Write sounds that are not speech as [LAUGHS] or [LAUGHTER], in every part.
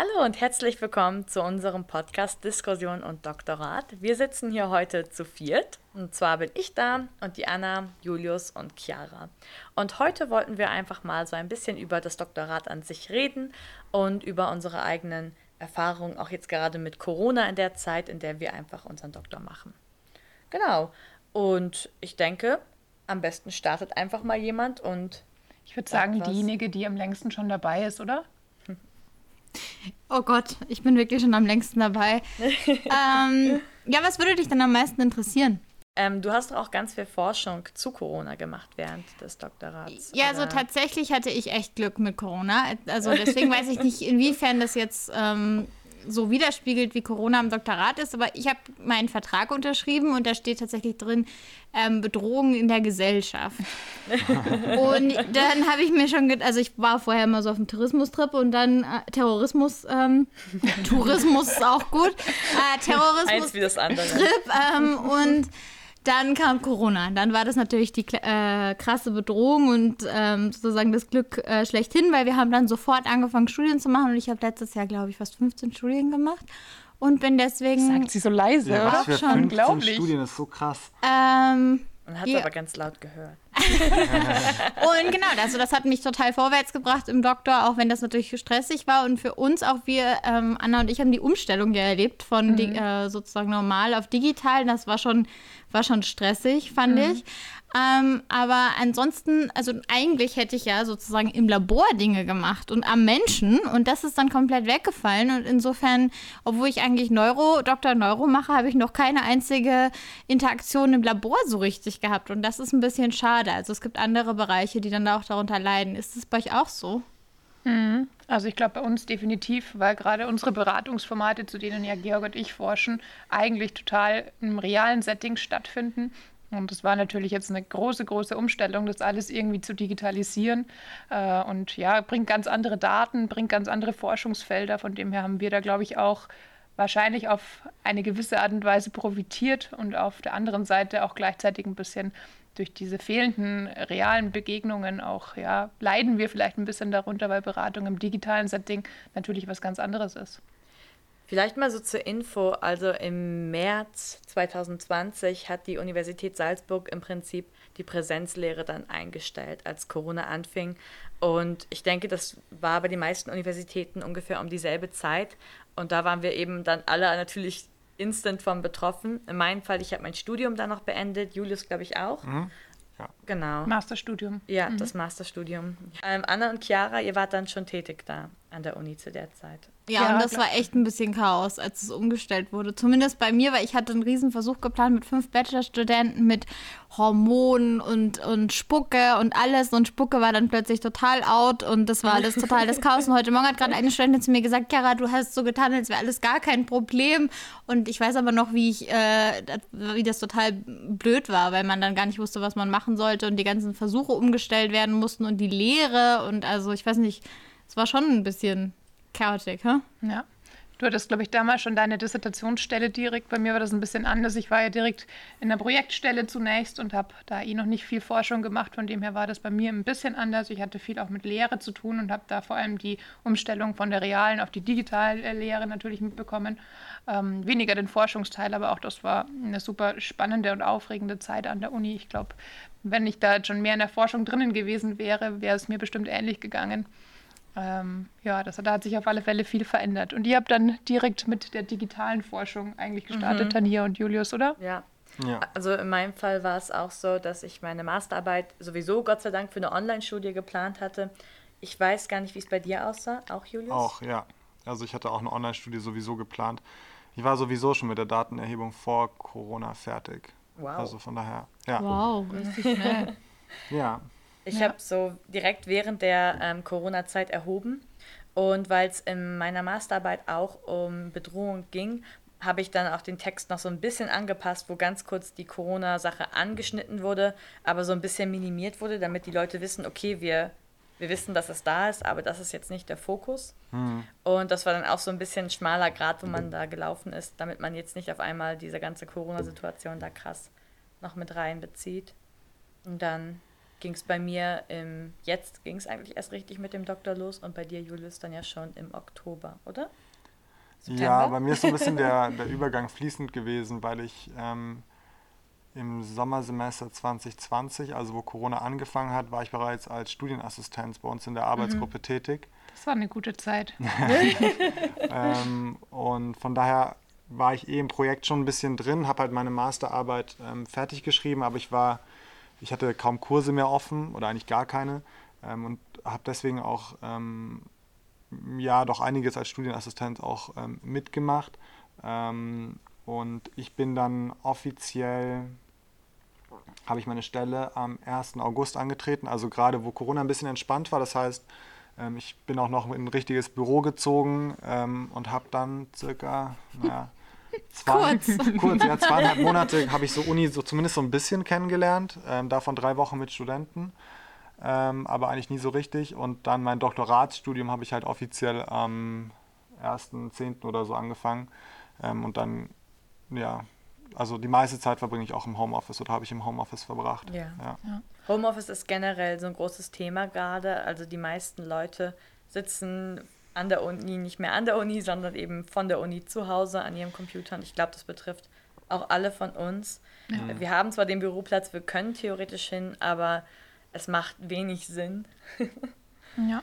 Hallo und herzlich willkommen zu unserem Podcast Diskussion und Doktorat. Wir sitzen hier heute zu viert. Und zwar bin ich da und die Anna, Julius und Chiara. Und heute wollten wir einfach mal so ein bisschen über das Doktorat an sich reden und über unsere eigenen Erfahrungen, auch jetzt gerade mit Corona in der Zeit, in der wir einfach unseren Doktor machen. Genau. Und ich denke, am besten startet einfach mal jemand und. Ich würde sagen, was. diejenige, die am längsten schon dabei ist, oder? Oh Gott, ich bin wirklich schon am längsten dabei. [LAUGHS] ähm, ja, was würde dich denn am meisten interessieren? Ähm, du hast auch ganz viel Forschung zu Corona gemacht während des Doktorats. Ja, oder? also tatsächlich hatte ich echt Glück mit Corona. Also deswegen weiß ich nicht, inwiefern das jetzt ähm, so widerspiegelt, wie Corona am Doktorat ist, aber ich habe meinen Vertrag unterschrieben und da steht tatsächlich drin, ähm, Bedrohungen in der Gesellschaft. [LAUGHS] und dann habe ich mir schon, also ich war vorher immer so auf dem Tourismustrip und dann äh, Terrorismus, ähm, [LAUGHS] Tourismus ist auch gut, äh, Terrorismus Trip ähm, und dann kam Corona. Dann war das natürlich die äh, krasse Bedrohung und ähm, sozusagen das Glück äh, schlechthin, weil wir haben dann sofort angefangen, Studien zu machen und ich habe letztes Jahr, glaube ich, fast 15 Studien gemacht und bin deswegen. Sagt sie so leise, ja, was für schon. unglaublich. Studien ist so krass. Ähm, Man hat es ja. aber ganz laut gehört. [LAUGHS] und genau, also das hat mich total vorwärts gebracht im Doktor, auch wenn das natürlich stressig war. Und für uns auch wir, ähm, Anna und ich haben die Umstellung ja erlebt von mhm. äh, sozusagen normal auf digital. Das war schon, war schon stressig, fand mhm. ich. Ähm, aber ansonsten, also eigentlich hätte ich ja sozusagen im Labor Dinge gemacht und am Menschen und das ist dann komplett weggefallen. Und insofern, obwohl ich eigentlich Neuro, Dr. Neuro mache, habe ich noch keine einzige Interaktion im Labor so richtig gehabt. Und das ist ein bisschen schade. Also es gibt andere Bereiche, die dann auch darunter leiden. Ist das bei euch auch so? Mhm. Also ich glaube bei uns definitiv, weil gerade unsere Beratungsformate, zu denen ja Georg und ich forschen, eigentlich total im realen Setting stattfinden und das war natürlich jetzt eine große, große Umstellung, das alles irgendwie zu digitalisieren. Äh, und ja, bringt ganz andere Daten, bringt ganz andere Forschungsfelder. Von dem her haben wir da, glaube ich, auch wahrscheinlich auf eine gewisse Art und Weise profitiert und auf der anderen Seite auch gleichzeitig ein bisschen durch diese fehlenden realen Begegnungen auch, ja, leiden wir vielleicht ein bisschen darunter, weil Beratung im digitalen Setting natürlich was ganz anderes ist. Vielleicht mal so zur Info, also im März 2020 hat die Universität Salzburg im Prinzip die Präsenzlehre dann eingestellt, als Corona anfing. Und ich denke, das war bei den meisten Universitäten ungefähr um dieselbe Zeit. Und da waren wir eben dann alle natürlich instant von betroffen. In meinem Fall, ich habe mein Studium dann noch beendet, Julius glaube ich auch. Mhm. Ja. Genau. Masterstudium. Ja, mhm. das Masterstudium. Ähm, Anna und Chiara, ihr wart dann schon tätig da an der Uni zu der Zeit. Ja, ja und das war echt ein bisschen Chaos, als es umgestellt wurde. Zumindest bei mir, weil ich hatte einen riesen Versuch geplant mit fünf Bachelorstudenten, mit Hormonen und, und Spucke und alles. Und Spucke war dann plötzlich total out und das war alles total das Chaos. Und heute Morgen hat gerade eine Studentin zu mir gesagt, Chiara, du hast so getan, als wäre alles gar kein Problem. Und ich weiß aber noch, wie ich, äh, wie das total blöd war, weil man dann gar nicht wusste, was man machen sollte und die ganzen Versuche umgestellt werden mussten und die Lehre und also ich weiß nicht, es war schon ein bisschen chaotic, hä? Ja. Du hattest, glaube ich, damals schon deine Dissertationsstelle direkt. Bei mir war das ein bisschen anders. Ich war ja direkt in der Projektstelle zunächst und habe da eh noch nicht viel Forschung gemacht. Von dem her war das bei mir ein bisschen anders. Ich hatte viel auch mit Lehre zu tun und habe da vor allem die Umstellung von der realen auf die digitale Lehre natürlich mitbekommen. Ähm, weniger den Forschungsteil, aber auch das war eine super spannende und aufregende Zeit an der Uni. Ich glaube, wenn ich da schon mehr in der Forschung drinnen gewesen wäre, wäre es mir bestimmt ähnlich gegangen ähm, ja, das, da hat sich auf alle Fälle viel verändert. Und ihr habt dann direkt mit der digitalen Forschung eigentlich gestartet, mhm. Tanja und Julius, oder? Ja. ja. Also in meinem Fall war es auch so, dass ich meine Masterarbeit sowieso Gott sei Dank für eine Online-Studie geplant hatte. Ich weiß gar nicht, wie es bei dir aussah, auch Julius? Auch, ja. Also ich hatte auch eine Online-Studie sowieso geplant. Ich war sowieso schon mit der Datenerhebung vor Corona fertig. Wow. Also von daher, ja. Wow, [LAUGHS] richtig schnell. ja. Ich ja. habe so direkt während der ähm, Corona-Zeit erhoben. Und weil es in meiner Masterarbeit auch um Bedrohung ging, habe ich dann auch den Text noch so ein bisschen angepasst, wo ganz kurz die Corona-Sache angeschnitten wurde, aber so ein bisschen minimiert wurde, damit die Leute wissen, okay, wir, wir wissen, dass es da ist, aber das ist jetzt nicht der Fokus. Mhm. Und das war dann auch so ein bisschen ein schmaler Grad, wo man da gelaufen ist, damit man jetzt nicht auf einmal diese ganze Corona-Situation da krass noch mit reinbezieht. Und dann ging es bei mir im, jetzt ging es eigentlich erst richtig mit dem Doktor los und bei dir, Julius, dann ja schon im Oktober, oder? September? Ja, bei mir ist so ein bisschen der, [LAUGHS] der Übergang fließend gewesen, weil ich ähm, im Sommersemester 2020, also wo Corona angefangen hat, war ich bereits als Studienassistenz bei uns in der Arbeitsgruppe mhm. tätig. Das war eine gute Zeit. [LAUGHS] ähm, und von daher war ich eh im Projekt schon ein bisschen drin, habe halt meine Masterarbeit ähm, fertig geschrieben, aber ich war, ich hatte kaum Kurse mehr offen oder eigentlich gar keine ähm, und habe deswegen auch ähm, ja doch einiges als Studienassistent auch ähm, mitgemacht. Ähm, und ich bin dann offiziell, habe ich meine Stelle am 1. August angetreten, also gerade wo Corona ein bisschen entspannt war. Das heißt, ähm, ich bin auch noch in ein richtiges Büro gezogen ähm, und habe dann circa, naja, zwei, kurz. [LAUGHS] kurz, ja, zweieinhalb [LAUGHS] Monate habe ich so Uni so zumindest so ein bisschen kennengelernt, ähm, davon drei Wochen mit Studenten, ähm, aber eigentlich nie so richtig. Und dann mein Doktoratsstudium habe ich halt offiziell am 1.10. oder so angefangen ähm, und dann, ja, also die meiste Zeit verbringe ich auch im Homeoffice oder habe ich im Homeoffice verbracht. Ja. ja. ja. Homeoffice ist generell so ein großes Thema gerade. Also die meisten Leute sitzen an der Uni, nicht mehr an der Uni, sondern eben von der Uni zu Hause an ihrem Computer. Und ich glaube, das betrifft auch alle von uns. Ja. Wir haben zwar den Büroplatz, wir können theoretisch hin, aber es macht wenig Sinn. ja.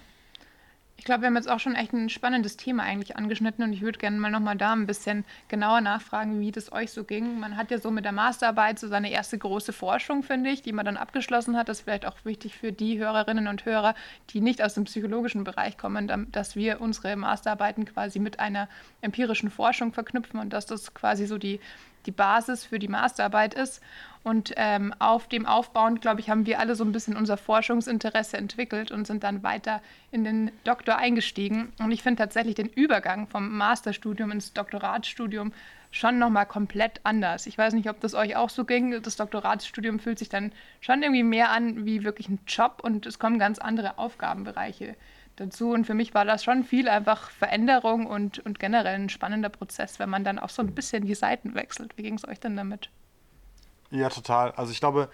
Ich glaube, wir haben jetzt auch schon echt ein spannendes Thema eigentlich angeschnitten und ich würde gerne mal nochmal da ein bisschen genauer nachfragen, wie das euch so ging. Man hat ja so mit der Masterarbeit so seine erste große Forschung, finde ich, die man dann abgeschlossen hat. Das ist vielleicht auch wichtig für die Hörerinnen und Hörer, die nicht aus dem psychologischen Bereich kommen, dass wir unsere Masterarbeiten quasi mit einer empirischen Forschung verknüpfen und dass das quasi so die, die Basis für die Masterarbeit ist. Und ähm, auf dem Aufbauend, glaube ich, haben wir alle so ein bisschen unser Forschungsinteresse entwickelt und sind dann weiter in den Doktor eingestiegen. Und ich finde tatsächlich den Übergang vom Masterstudium ins Doktoratsstudium schon nochmal komplett anders. Ich weiß nicht, ob das euch auch so ging. Das Doktoratsstudium fühlt sich dann schon irgendwie mehr an wie wirklich ein Job und es kommen ganz andere Aufgabenbereiche dazu. Und für mich war das schon viel einfach Veränderung und, und generell ein spannender Prozess, wenn man dann auch so ein bisschen die Seiten wechselt. Wie ging es euch denn damit? Ja, total. Also ich glaube,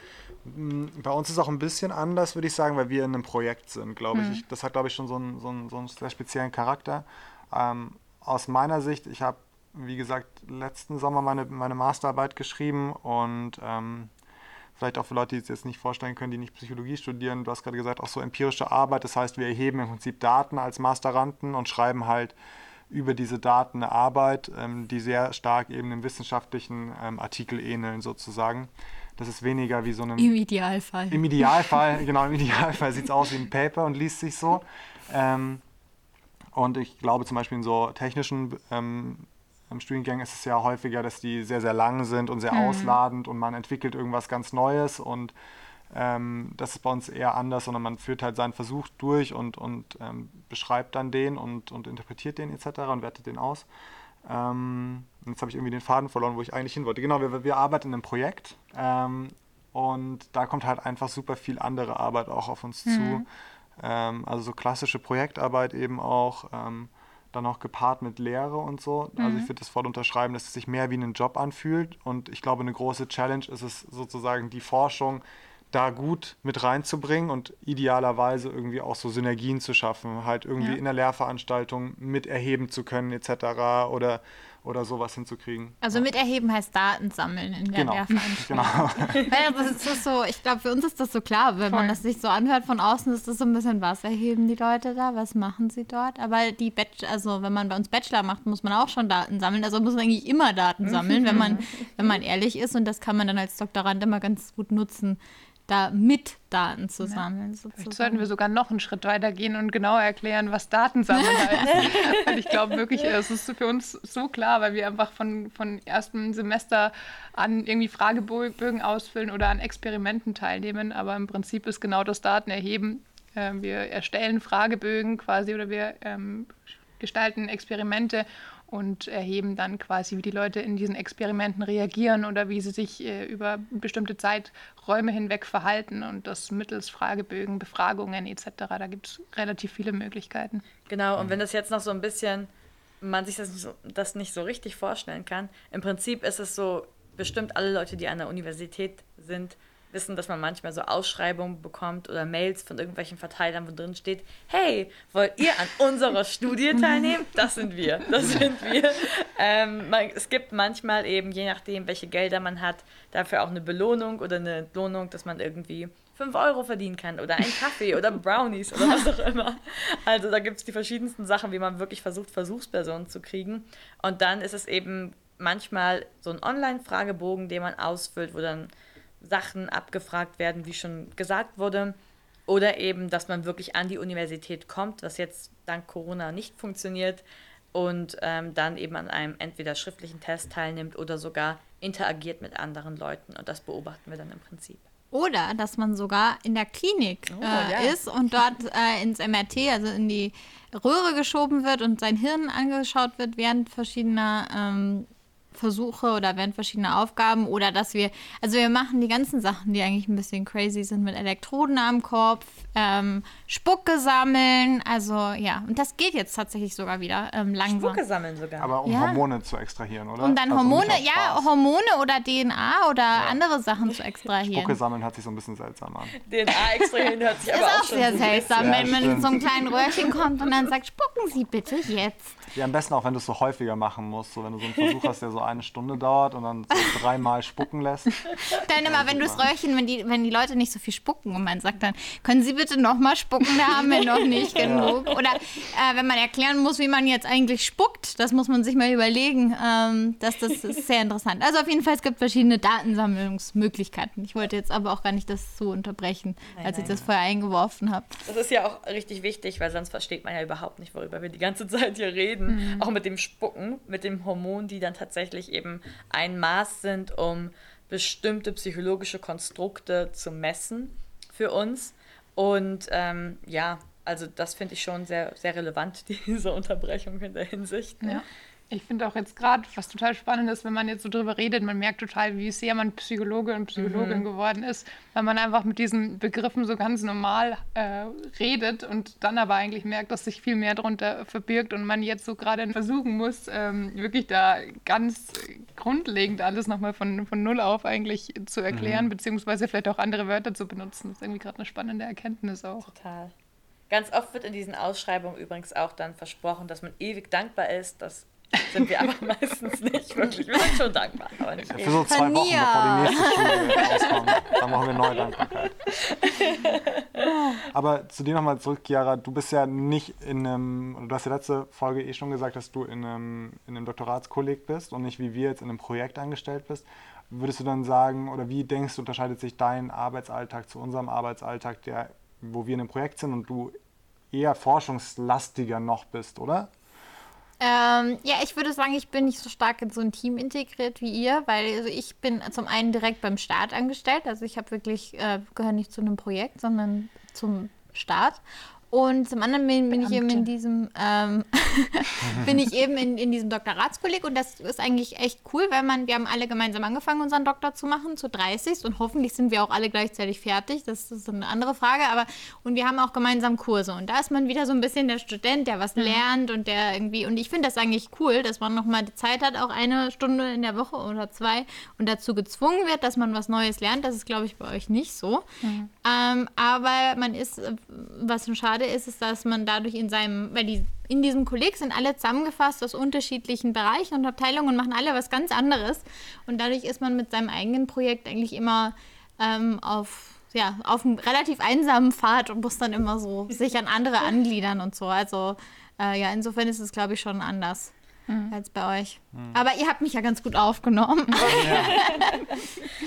bei uns ist es auch ein bisschen anders, würde ich sagen, weil wir in einem Projekt sind, glaube mhm. ich. Das hat, glaube ich, schon so einen, so einen, so einen sehr speziellen Charakter. Ähm, aus meiner Sicht, ich habe, wie gesagt, letzten Sommer meine, meine Masterarbeit geschrieben und ähm, vielleicht auch für Leute, die es jetzt nicht vorstellen können, die nicht Psychologie studieren, du hast gerade gesagt, auch so empirische Arbeit. Das heißt, wir erheben im Prinzip Daten als Masteranden und schreiben halt über diese Daten eine Arbeit, ähm, die sehr stark eben einem wissenschaftlichen ähm, Artikel ähneln sozusagen. Das ist weniger wie so einem... Im Idealfall. Im Idealfall, genau, im Idealfall sieht es aus wie ein Paper und liest sich so. Ähm, und ich glaube zum Beispiel in so technischen Studiengängen ist es ja häufiger, dass die sehr, sehr lang sind und sehr mhm. ausladend und man entwickelt irgendwas ganz Neues und ähm, das ist bei uns eher anders, sondern man führt halt seinen Versuch durch und, und ähm, beschreibt dann den und, und interpretiert den etc. und wertet den aus. Ähm, jetzt habe ich irgendwie den Faden verloren, wo ich eigentlich hin wollte. Genau, wir, wir arbeiten in einem Projekt ähm, und da kommt halt einfach super viel andere Arbeit auch auf uns mhm. zu. Ähm, also so klassische Projektarbeit eben auch ähm, dann auch gepaart mit Lehre und so. Also ich mhm. würde das voll unterschreiben, dass es sich mehr wie ein Job anfühlt. Und ich glaube, eine große Challenge ist es sozusagen die Forschung da gut mit reinzubringen und idealerweise irgendwie auch so Synergien zu schaffen, halt irgendwie ja. in der Lehrveranstaltung mit erheben zu können etc. oder oder sowas hinzukriegen. Also ja. mit erheben heißt Daten sammeln in der genau. Lehrveranstaltung. Genau. [LAUGHS] das ist so, ich glaube, für uns ist das so klar, wenn Voll. man das sich so anhört von außen, ist das so ein bisschen, was erheben die Leute da, was machen sie dort? Aber die Bachelor, also wenn man bei uns Bachelor macht, muss man auch schon Daten sammeln. Also muss man eigentlich immer Daten sammeln, wenn man, [LAUGHS] wenn man ehrlich ist. Und das kann man dann als Doktorand immer ganz gut nutzen da mit Daten zu sammeln. Ja. Vielleicht sollten wir sogar noch einen Schritt weiter gehen und genauer erklären, was Datensammeln [LAUGHS] heißt. weil ich glaube wirklich, es ist für uns so klar, weil wir einfach von, von ersten Semester an irgendwie Fragebögen ausfüllen oder an Experimenten teilnehmen. Aber im Prinzip ist genau das Datenerheben. Ähm, wir erstellen Fragebögen quasi oder wir ähm, gestalten Experimente und erheben dann quasi, wie die Leute in diesen Experimenten reagieren oder wie sie sich äh, über bestimmte Zeiträume hinweg verhalten und das mittels Fragebögen, Befragungen etc. Da gibt es relativ viele Möglichkeiten. Genau, und wenn das jetzt noch so ein bisschen, man sich das nicht, so, das nicht so richtig vorstellen kann, im Prinzip ist es so, bestimmt alle Leute, die an der Universität sind, wissen, dass man manchmal so Ausschreibungen bekommt oder Mails von irgendwelchen Verteilern, wo drin steht, hey, wollt ihr an unserer Studie teilnehmen? Das sind wir, das sind wir. Ähm, man, es gibt manchmal eben, je nachdem, welche Gelder man hat, dafür auch eine Belohnung oder eine Entlohnung, dass man irgendwie 5 Euro verdienen kann oder einen Kaffee oder Brownies oder was auch immer. Also da gibt es die verschiedensten Sachen, wie man wirklich versucht, Versuchspersonen zu kriegen. Und dann ist es eben manchmal so ein Online-Fragebogen, den man ausfüllt, wo dann Sachen abgefragt werden, wie schon gesagt wurde. Oder eben, dass man wirklich an die Universität kommt, was jetzt dank Corona nicht funktioniert. Und ähm, dann eben an einem entweder schriftlichen Test teilnimmt oder sogar interagiert mit anderen Leuten. Und das beobachten wir dann im Prinzip. Oder dass man sogar in der Klinik Oh, äh, ja. ist und dort äh, ins MRT, also in die Röhre geschoben wird und sein Hirn angeschaut wird während verschiedener ähm, Versuche oder während verschiedener Aufgaben. Oder dass wir, also wir machen die ganzen Sachen, die eigentlich ein bisschen crazy sind, mit Elektroden am Kopf, ähm, Spucke sammeln. Also ja, und das geht jetzt tatsächlich sogar wieder ähm, langsam. Spucke sammeln sogar. Aber um Ja. Hormone zu extrahieren, oder? Um dann Also Hormone, ja. Hormone oder DNA oder andere Sachen zu extrahieren. Spucke sammeln hört sich so ein bisschen seltsam an. DNA extrahieren hört sich Ist aber auch auch schon sehr seltsam, Ja, wenn man in so einem kleinen Röhrchen kommt und dann sagt, spucken Sie bitte jetzt. Ja, am besten auch, wenn du es so häufiger machen musst. So, wenn du so einen Versuch [LAUGHS] hast, der so eine Stunde dauert und dann so [LAUGHS] dreimal spucken lässt. Dann immer, wenn du das Röhrchen, wenn die, wenn die Leute nicht so viel spucken und man sagt dann, können Sie bitte nochmal spucken, da haben wir [LAUGHS] noch nicht genug. Oder äh, wenn man erklären muss, wie man jetzt eigentlich spuckt, das muss man sich mal überlegen. Ähm, das, das ist [LAUGHS] sehr interessant. Also auf jeden Fall, es gibt verschiedene Datensammlungsmöglichkeiten. Ich wollte jetzt aber auch gar nicht das so unterbrechen, Nein, als ich nein. das vorher eingeworfen habe. Das ist ja auch richtig wichtig, weil sonst versteht man ja überhaupt nicht, worüber wir die ganze Zeit hier reden. Auch mit dem Spucken, mit dem Hormon, die dann tatsächlich eben ein Maß sind, um bestimmte psychologische Konstrukte zu messen für uns. Und ähm, ja, also das finde ich schon sehr, sehr relevant, [LAUGHS] diese Unterbrechung in der Hinsicht. ne? Ja. Ich finde auch jetzt gerade, was total spannend ist, wenn man jetzt so drüber redet, man merkt total, wie sehr man Psychologe und Psychologin geworden ist, weil man einfach mit diesen Begriffen so ganz normal äh, redet und dann aber eigentlich merkt, dass sich viel mehr darunter verbirgt und man jetzt so gerade versuchen muss, ähm, wirklich da ganz grundlegend alles nochmal von, von Null auf eigentlich zu erklären, beziehungsweise vielleicht auch andere Wörter zu benutzen. Das ist irgendwie gerade eine spannende Erkenntnis auch. Total. Ganz oft wird in diesen Ausschreibungen übrigens auch dann versprochen, dass man ewig dankbar ist. Das sind wir aber [LAUGHS] meistens nicht wirklich. Wir sind schon dankbar, aber nicht Für so zwei Wochen, bevor die nächste Studie rauskommt. Dann machen wir neue Dankbarkeit. Aber zu dir nochmal zurück, Chiara. Du bist ja nicht in einem, du hast ja letzte Folge eh schon gesagt, dass du in einem, in einem Doktoratskolleg bist und nicht wie wir jetzt in einem Projekt angestellt bist. Würdest du dann sagen, oder wie denkst du, unterscheidet sich dein Arbeitsalltag zu unserem Arbeitsalltag, der, wo wir in einem Projekt sind und du eher forschungslastiger noch bist, oder? Ähm, ja, ich würde sagen, ich bin nicht so stark in so ein Team integriert wie ihr, weil also ich bin zum einen direkt beim Staat angestellt. Also ich habe wirklich, äh, gehöre nicht zu einem Projekt, sondern zum Staat. Und zum anderen bin, bin ich eben in diesem, ähm, [LAUGHS] bin ich eben in, in diesem Doktoratskolleg und das ist eigentlich echt cool, weil man, wir haben alle gemeinsam angefangen, unseren Doktor zu machen, zu 30 und hoffentlich sind wir auch alle gleichzeitig fertig, das ist eine andere Frage, aber und wir haben auch gemeinsam Kurse und da ist man wieder so ein bisschen der Student, der was lernt und der irgendwie, und ich finde das eigentlich cool, dass man nochmal die Zeit hat, auch eine Stunde in der Woche oder zwei und dazu gezwungen wird, dass man was Neues lernt, das ist glaube ich bei euch nicht so. Ähm, aber man ist, was schon schade ist, ist, dass man dadurch in seinem, weil die in diesem Kolleg sind alle zusammengefasst aus unterschiedlichen Bereichen und Abteilungen und machen alle was ganz anderes. Und dadurch ist man mit seinem eigenen Projekt eigentlich immer ähm, auf, ja, auf einem relativ einsamen Pfad und muss dann immer so [LAUGHS] sich an andere angliedern und so. Also äh, ja, insofern ist es, glaube ich, schon anders als bei euch. Aber ihr habt mich ja ganz gut aufgenommen. [LAUGHS]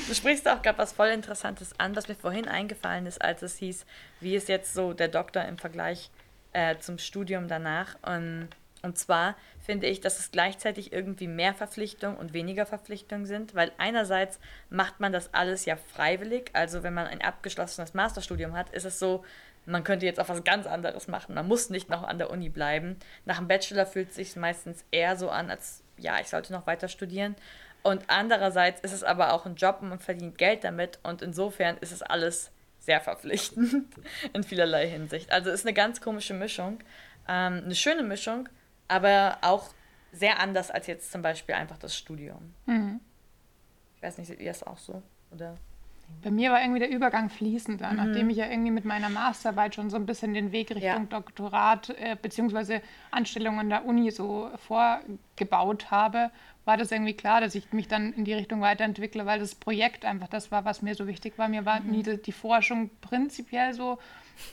Du sprichst auch gerade was voll Interessantes an, was mir vorhin eingefallen ist, als es hieß, wie ist jetzt so der Doktor im Vergleich äh, zum Studium danach. Und, und zwar finde ich, dass es gleichzeitig irgendwie mehr Verpflichtung und weniger Verpflichtung sind, weil einerseits macht man das alles ja freiwillig. Also wenn man ein abgeschlossenes Masterstudium hat, ist es so, man könnte jetzt auch was ganz anderes machen. Man muss nicht noch an der Uni bleiben. Nach dem Bachelor fühlt es sich meistens eher so an, als ja, ich sollte noch weiter studieren. Und andererseits ist es aber auch ein Job und man verdient Geld damit und insofern ist es alles sehr verpflichtend [LAUGHS] in vielerlei Hinsicht. Also ist eine ganz komische Mischung, ähm, eine schöne Mischung, aber auch sehr anders als jetzt zum Beispiel einfach das Studium. Ich weiß nicht, seht ihr es auch so? Oder? Bei mir war irgendwie der Übergang fließender, mhm. nachdem ich ja irgendwie mit meiner Masterarbeit schon so ein bisschen den Weg Richtung ja. Doktorat äh, bzw. Anstellung an der Uni so vorgebaut habe, war das irgendwie klar, dass ich mich dann in die Richtung weiterentwickle, weil das Projekt einfach das war, was mir so wichtig war. Mir war mhm. nie die, Forschung prinzipiell so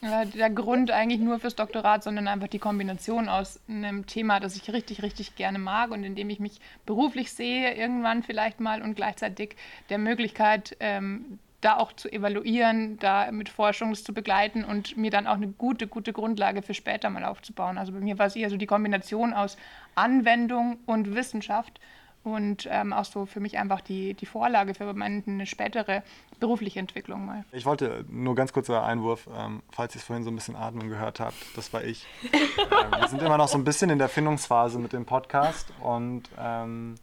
der Grund eigentlich nur fürs Doktorat, sondern einfach die Kombination aus einem Thema, das ich richtig, richtig gerne mag und in dem ich mich beruflich sehe, irgendwann vielleicht mal und gleichzeitig der Möglichkeit, ähm, da auch zu evaluieren, da mit Forschung zu begleiten und mir dann auch eine gute, gute Grundlage für später mal aufzubauen. Also bei mir war es eher so die Kombination aus Anwendung und Wissenschaft und ähm, auch so für mich einfach die, die Vorlage für meine spätere berufliche Entwicklung mal. Ich wollte nur ganz kurzer Einwurf, ähm, falls ihr es vorhin so ein bisschen atmen gehört habt, das war ich. [LAUGHS] ähm, wir sind immer noch so ein bisschen in der Findungsphase mit dem Podcast und ähm,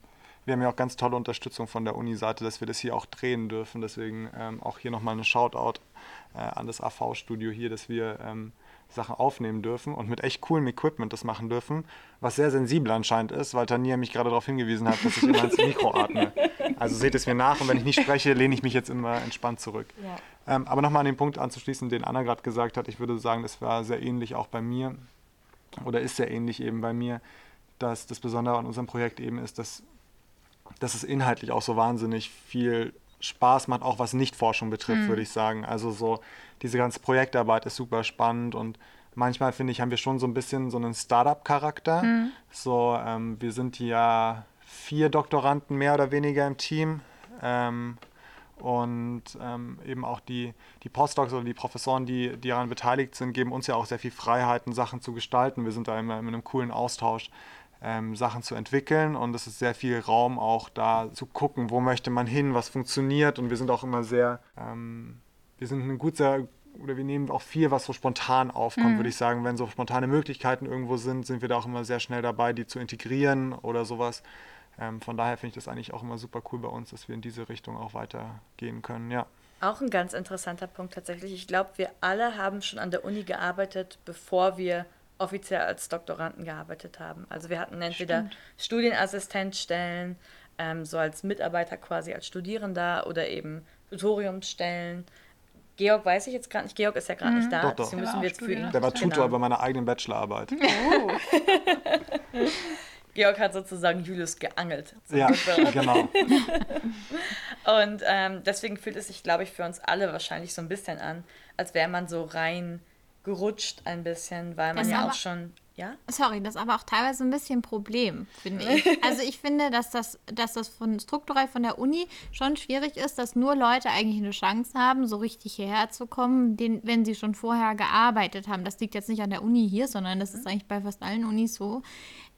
wir haben ja auch ganz tolle Unterstützung von der Uni-Seite, dass wir das hier auch drehen dürfen. Deswegen ähm, auch hier nochmal eine Shoutout äh, an das AV-Studio hier, dass wir ähm, Sachen aufnehmen dürfen und mit echt coolem Equipment das machen dürfen, was sehr sensibel anscheinend ist, weil Tania mich gerade darauf hingewiesen hat, dass ich immer ins Mikro atme. Also seht es mir nach und wenn ich nicht spreche, lehne ich mich jetzt immer entspannt zurück. Ja. Ähm, aber nochmal an den Punkt anzuschließen, den Anna gerade gesagt hat, ich würde sagen, das war sehr ähnlich auch bei mir oder ist sehr ähnlich eben bei mir, dass das Besondere an unserem Projekt eben ist, dass dass es inhaltlich auch so wahnsinnig viel Spaß macht, auch was Nicht-Forschung betrifft, mhm. würde ich sagen. Also so diese ganze Projektarbeit ist super spannend und manchmal finde ich, haben wir schon so ein bisschen so einen Startup-Charakter. Mhm. So, ähm, wir sind ja vier Doktoranden mehr oder weniger im Team. Ähm, und ähm, eben auch die, die Postdocs oder die Professoren, die, die daran beteiligt sind, geben uns ja auch sehr viel Freiheiten, Sachen zu gestalten. Wir sind da immer in einem coolen Austausch ähm, Sachen zu entwickeln und es ist sehr viel Raum auch da zu gucken, wo möchte man hin, was funktioniert und wir sind auch immer sehr, ähm, wir sind ein gut sehr oder wir nehmen auch viel, was so spontan aufkommt, mhm. würde ich sagen. Wenn so spontane Möglichkeiten irgendwo sind, sind wir da auch immer sehr schnell dabei, die zu integrieren oder sowas. Ähm, von daher finde ich das eigentlich auch immer super cool bei uns, dass wir in diese Richtung auch weitergehen können, ja. Auch ein ganz interessanter Punkt tatsächlich. Ich glaube, wir alle haben schon an der Uni gearbeitet, bevor wir offiziell als Doktoranden gearbeitet haben. Also wir hatten entweder Stimmt. Studienassistenzstellen, ähm, so als Mitarbeiter quasi als Studierender oder eben Tutoriumsstellen. Georg weiß ich jetzt gerade nicht. Georg ist ja gerade mhm. nicht da. Doch, doch. Deswegen müssen wir jetzt für ihn. Der war Tutor genau. bei meiner eigenen Bachelorarbeit. Oh. [LAUGHS] [LAUGHS] Georg hat sozusagen Julius geangelt. Ja, [LAUGHS] genau. Und ähm, deswegen fühlt es sich, glaube ich, für uns alle wahrscheinlich so ein bisschen an, als wäre man so rein gerutscht ein bisschen, weil man das ja auch schon. Ja? Sorry, das ist aber auch teilweise ein bisschen ein Problem, finde ich. [LAUGHS] Also ich finde, dass das, dass das von strukturell von der Uni schon schwierig ist, dass nur Leute eigentlich eine Chance haben, so richtig hierher zu kommen, den, wenn sie schon vorher gearbeitet haben. Das liegt jetzt nicht an der Uni hier, sondern das ist eigentlich bei fast allen Unis so,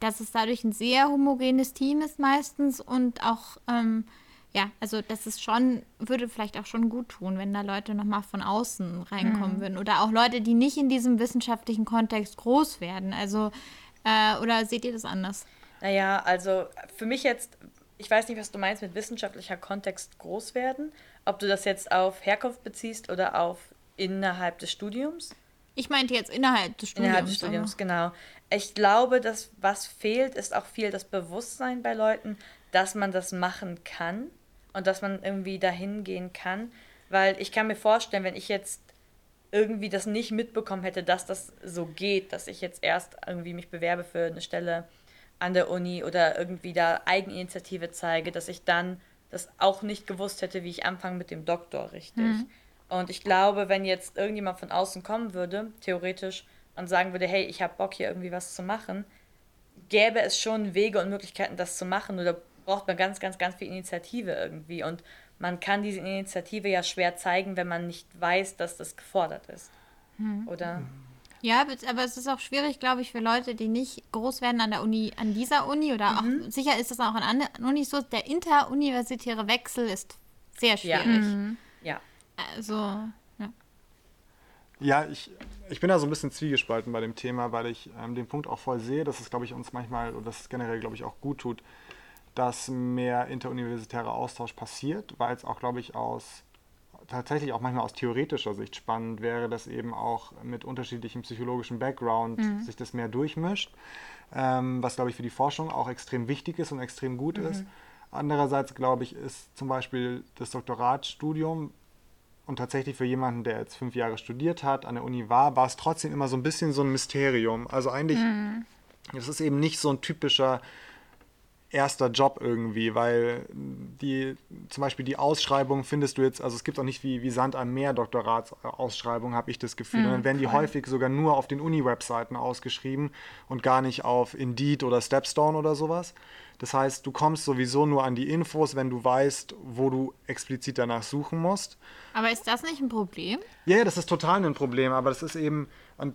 dass es dadurch ein sehr homogenes Team ist meistens und auch ähm, ja, also das ist schon, würde vielleicht auch schon gut tun, wenn da Leute nochmal von außen reinkommen mhm. würden. Oder auch Leute, die nicht in diesem wissenschaftlichen Kontext groß werden. Also, äh, oder seht ihr das anders? Naja, also für mich jetzt, ich weiß nicht, was du meinst mit wissenschaftlicher Kontext groß werden. Ob du das jetzt auf Herkunft beziehst oder auf innerhalb des Studiums. Ich meinte jetzt innerhalb des Studiums. Innerhalb des Studiums, genau. Ich glaube, dass was fehlt, ist auch viel das Bewusstsein bei Leuten, dass man das machen kann und dass man irgendwie dahin gehen kann. Weil ich kann mir vorstellen, wenn ich jetzt irgendwie das nicht mitbekommen hätte, dass das so geht, dass ich jetzt erst irgendwie mich bewerbe für eine Stelle an der Uni oder irgendwie da Eigeninitiative zeige, dass ich dann das auch nicht gewusst hätte, wie ich anfange mit dem Doktor, richtig. Mhm. Und ich glaube, wenn jetzt irgendjemand von außen kommen würde, theoretisch, und sagen würde, hey, ich habe Bock hier irgendwie was zu machen, gäbe es schon Wege und Möglichkeiten, das zu machen. Oder braucht man ganz, ganz, ganz viel Initiative irgendwie. Und man kann diese Initiative ja schwer zeigen, wenn man nicht weiß, dass das gefordert ist. Hm. Oder? Ja, aber es ist auch schwierig, glaube ich, für Leute, die nicht groß werden an der Uni, an dieser Uni oder mhm. auch sicher ist es auch an anderen Unis so. Der interuniversitäre Wechsel ist sehr schwierig. Ja. Mhm. ja. Also, ja. Ja, ich, ich bin da so ein bisschen zwiegespalten bei dem Thema, weil ich ähm, den Punkt auch voll sehe, dass es, glaube ich, uns manchmal, oder das generell, glaube ich, auch gut tut, dass mehr interuniversitärer Austausch passiert, weil es auch, glaube ich, aus tatsächlich auch manchmal aus theoretischer Sicht spannend wäre, dass eben auch mit unterschiedlichem psychologischen Background mhm. sich das mehr durchmischt, ähm, was, glaube ich, für die Forschung auch extrem wichtig ist und extrem gut mhm. ist. Andererseits, glaube ich, ist zum Beispiel das Doktoratstudium und tatsächlich für jemanden, der jetzt fünf Jahre studiert hat, an der Uni war, war es trotzdem immer so ein bisschen so ein Mysterium. Also eigentlich, es ist eben nicht so ein typischer erster Job irgendwie, weil die zum Beispiel die Ausschreibung findest du jetzt, also es gibt auch nicht wie, wie Sand am Meer Doktoratsausschreibungen, habe ich das Gefühl. und dann werden die häufig sogar nur auf den Uni-Webseiten ausgeschrieben und gar nicht auf Indeed oder Stepstone oder sowas. Das heißt, du kommst sowieso nur an die Infos, wenn du weißt, wo du explizit danach suchen musst. Aber ist das nicht ein Problem? Ja, yeah, das ist total ein Problem, aber das ist eben, und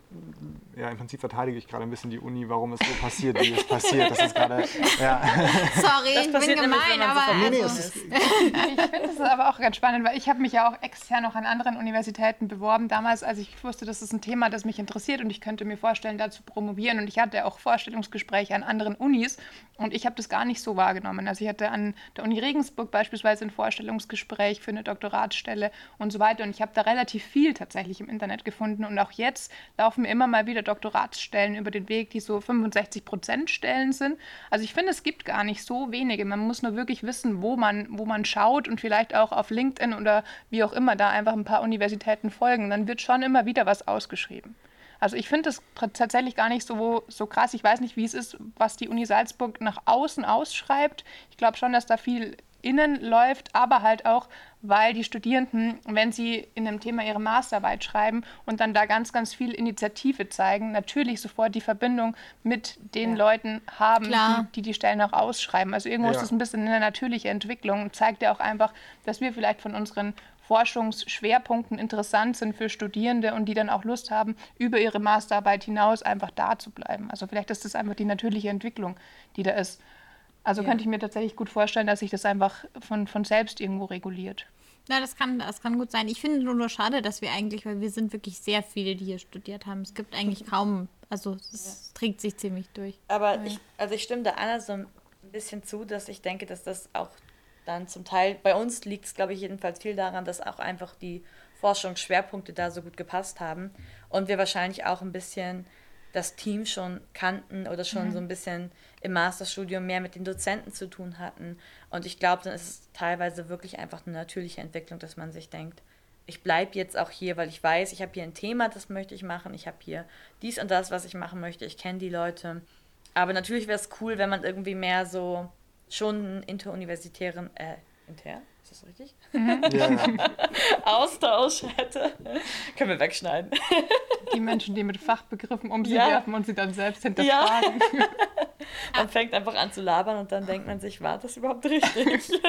ja, im Prinzip verteidige ich gerade ein bisschen die Uni, warum es so passiert, wie es passiert. Das ist gerade, ja. [LAUGHS] Sorry, ich bin gemein, aber so nee, nee, also, [LAUGHS] Ich finde es aber auch ganz spannend, weil ich habe mich ja auch extern noch an anderen Universitäten beworben. Damals, als ich wusste, das ist ein Thema, das mich interessiert und ich könnte mir vorstellen, da zu promovieren. Und ich hatte auch Vorstellungsgespräche an anderen Unis und ich habe das gar nicht so wahrgenommen. Also ich hatte an der Uni Regensburg beispielsweise ein Vorstellungsgespräch für eine Doktoratsstelle und so weiter. Und ich habe da relativ viel tatsächlich im Internet gefunden. Und auch jetzt laufen mir immer mal wieder Doktoratsstellen über den Weg, die so 65 Prozent Stellen sind. Also ich finde, es gibt gar nicht so wenige. Man muss nur wirklich wissen, wo man, wo man schaut und vielleicht auch auf LinkedIn oder wie auch immer da einfach ein paar Universitäten folgen. Dann wird schon immer wieder was ausgeschrieben. Also ich finde das tatsächlich gar nicht so, so krass. Ich weiß nicht, wie es ist, was die Uni Salzburg nach außen ausschreibt. Ich glaube schon, dass da viel innen läuft, aber halt auch, weil die Studierenden, wenn sie in einem Thema ihre Masterarbeit schreiben und dann da ganz, ganz viel Initiative zeigen, natürlich sofort die Verbindung mit den Ja. Leuten haben, die, die die Stellen auch ausschreiben. Also irgendwo Ja. ist das ein bisschen eine natürliche Entwicklung und zeigt ja auch einfach, dass wir vielleicht von unseren Forschungsschwerpunkten interessant sind für Studierende und die dann auch Lust haben, über ihre Masterarbeit hinaus einfach da zu bleiben. Also vielleicht ist das einfach die natürliche Entwicklung, die da ist. Also Ja. könnte ich mir tatsächlich gut vorstellen, dass sich das einfach von, von selbst irgendwo reguliert. Na, das kann, das kann gut sein. Ich finde nur, nur schade, dass wir eigentlich, weil wir sind wirklich sehr viele, die hier studiert haben. Es gibt eigentlich kaum, also es trägt sich ziemlich durch. Aber ich, also ich stimme da Anna so ein bisschen zu, dass ich denke, dass das auch dann zum Teil, bei uns liegt es, glaube ich, jedenfalls viel daran, dass auch einfach die Forschungsschwerpunkte da so gut gepasst haben und wir wahrscheinlich auch ein bisschen das Team schon kannten oder schon so ein bisschen im Masterstudium mehr mit den Dozenten zu tun hatten. Und ich glaube, dann ist es teilweise wirklich einfach eine natürliche Entwicklung, dass man sich denkt, ich bleibe jetzt auch hier, weil ich weiß, ich habe hier ein Thema, das möchte ich machen, ich habe hier dies und das, was ich machen möchte, ich kenne die Leute. Aber natürlich wäre es cool, wenn man irgendwie mehr so schon einen interuniversitären, äh, inter, ist das richtig? ja, [LAUGHS] ja. Austausch hätte. Können wir wegschneiden. Die Menschen, die mit Fachbegriffen um sie Ja. werfen und sie dann selbst hinterfragen. [LAUGHS] Man fängt einfach an zu labern und dann denkt man sich, war das überhaupt richtig? [LAUGHS]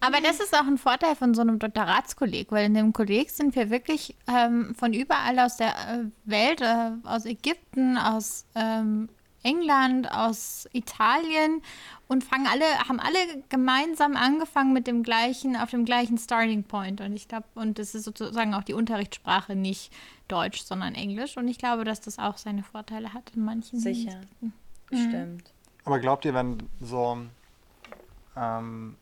Aber das ist auch ein Vorteil von so einem Doktoratskolleg, weil in dem Kolleg sind wir wirklich ähm, von überall aus der äh, Welt, äh, aus Ägypten, aus ähm, England, aus Italien und fangen alle, haben alle gemeinsam angefangen mit dem gleichen, auf dem gleichen Starting Point. Und ich glaube, und das ist sozusagen auch die Unterrichtssprache nicht Deutsch, sondern Englisch. Und ich glaube, dass das auch seine Vorteile hat in manchen Sicher. Hinsichten. Bestimmt. Aber glaubt ihr, wenn so. Ähm,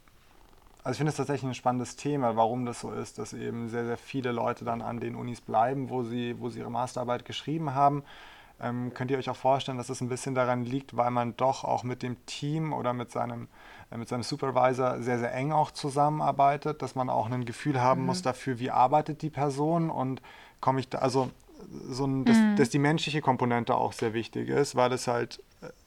also ich finde es tatsächlich ein spannendes Thema, warum das so ist, dass eben sehr, sehr viele Leute dann an den Unis bleiben, wo sie, wo sie ihre Masterarbeit geschrieben haben. Ähm, könnt ihr euch auch vorstellen, dass es ein bisschen daran liegt, weil man doch auch mit dem Team oder mit seinem, äh, mit seinem Supervisor sehr, sehr eng auch zusammenarbeitet, dass man auch ein Gefühl haben muss dafür, wie arbeitet die Person und komme ich da, also so ein, dass, dass die menschliche Komponente auch sehr wichtig ist, weil es halt,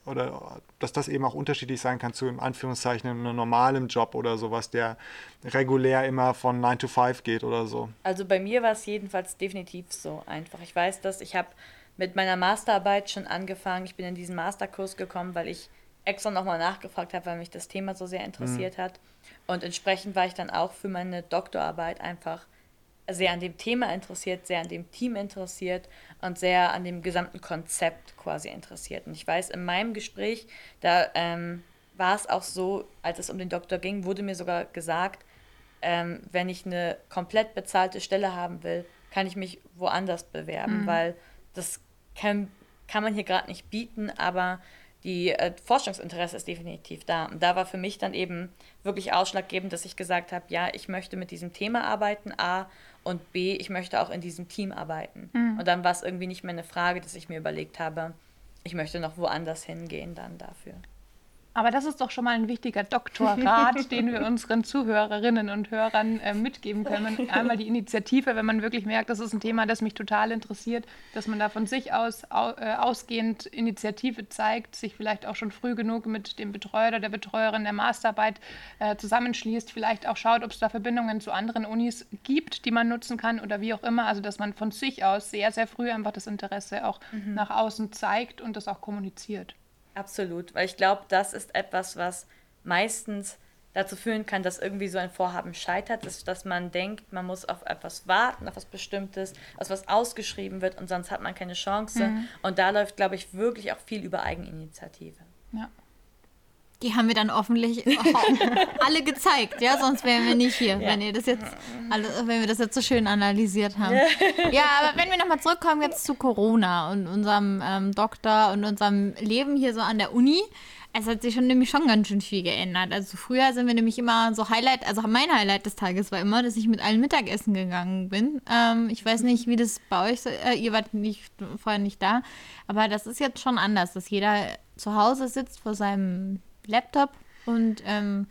oder dass das eben auch unterschiedlich sein kann zu in Anführungszeichen einem normalen Job oder sowas, der regulär immer von 9 to 5 geht oder so. Also bei mir war es jedenfalls definitiv so einfach. Ich weiß, dass ich habe mit meiner Masterarbeit schon angefangen. Ich bin in diesen Masterkurs gekommen, weil ich extra nochmal nachgefragt habe, weil mich das Thema so sehr interessiert hat. Und entsprechend war ich dann auch für meine Doktorarbeit einfach sehr an dem Thema interessiert, sehr an dem Team interessiert und sehr an dem gesamten Konzept quasi interessiert. Und ich weiß, in meinem Gespräch, da ähm, war es auch so, als es um den Doktor ging, wurde mir sogar gesagt, ähm, wenn ich eine komplett bezahlte Stelle haben will, kann ich mich woanders bewerben, weil das kann, kann man hier gerade nicht bieten, aber die äh, Forschungsinteresse ist definitiv da. Und da war für mich dann eben wirklich ausschlaggebend, dass ich gesagt habe, ja, ich möchte mit diesem Thema arbeiten, A, und B, ich möchte auch in diesem Team arbeiten. Und dann war es irgendwie nicht mehr eine Frage, dass ich mir überlegt habe, ich möchte noch woanders hingehen dann dafür. Aber das ist doch schon mal ein wichtiger Doktorrat, [LAUGHS] den wir unseren Zuhörerinnen und Hörern äh, mitgeben können. Einmal die Initiative, wenn man wirklich merkt, das ist ein Thema, das mich total interessiert, dass man da von sich aus au, äh, ausgehend Initiative zeigt, sich vielleicht auch schon früh genug mit dem Betreuer oder der Betreuerin der Masterarbeit äh, zusammenschließt, vielleicht auch schaut, ob es da Verbindungen zu anderen Unis gibt, die man nutzen kann oder wie auch immer. Also dass man von sich aus sehr, sehr früh einfach das Interesse auch mhm. nach außen zeigt und das auch kommuniziert. Absolut, weil ich glaube, das ist etwas, was meistens dazu führen kann, dass irgendwie so ein Vorhaben scheitert, dass, dass man denkt, man muss auf etwas warten, auf etwas Bestimmtes, auf was ausgeschrieben wird und sonst hat man keine Chance. Mhm. Und da läuft, glaube ich, wirklich auch viel über Eigeninitiative. Ja. Die haben wir dann hoffentlich [LAUGHS] alle gezeigt, ja, sonst wären wir nicht hier, ja. wenn ihr das jetzt alle, wenn wir das jetzt so schön analysiert haben. Ja, aber wenn wir nochmal zurückkommen jetzt zu Corona und unserem ähm, Doktor und unserem Leben hier so an der Uni, es hat sich schon nämlich schon ganz schön viel geändert. Also früher sind wir nämlich immer so Highlight, also mein Highlight des Tages war immer, dass ich mit allen Mittagessen gegangen bin. Ähm, ich weiß nicht, wie das bei euch, äh, ihr wart nicht, vorher nicht da, aber das ist jetzt schon anders, dass jeder zu Hause sitzt vor seinem Laptop und ähm,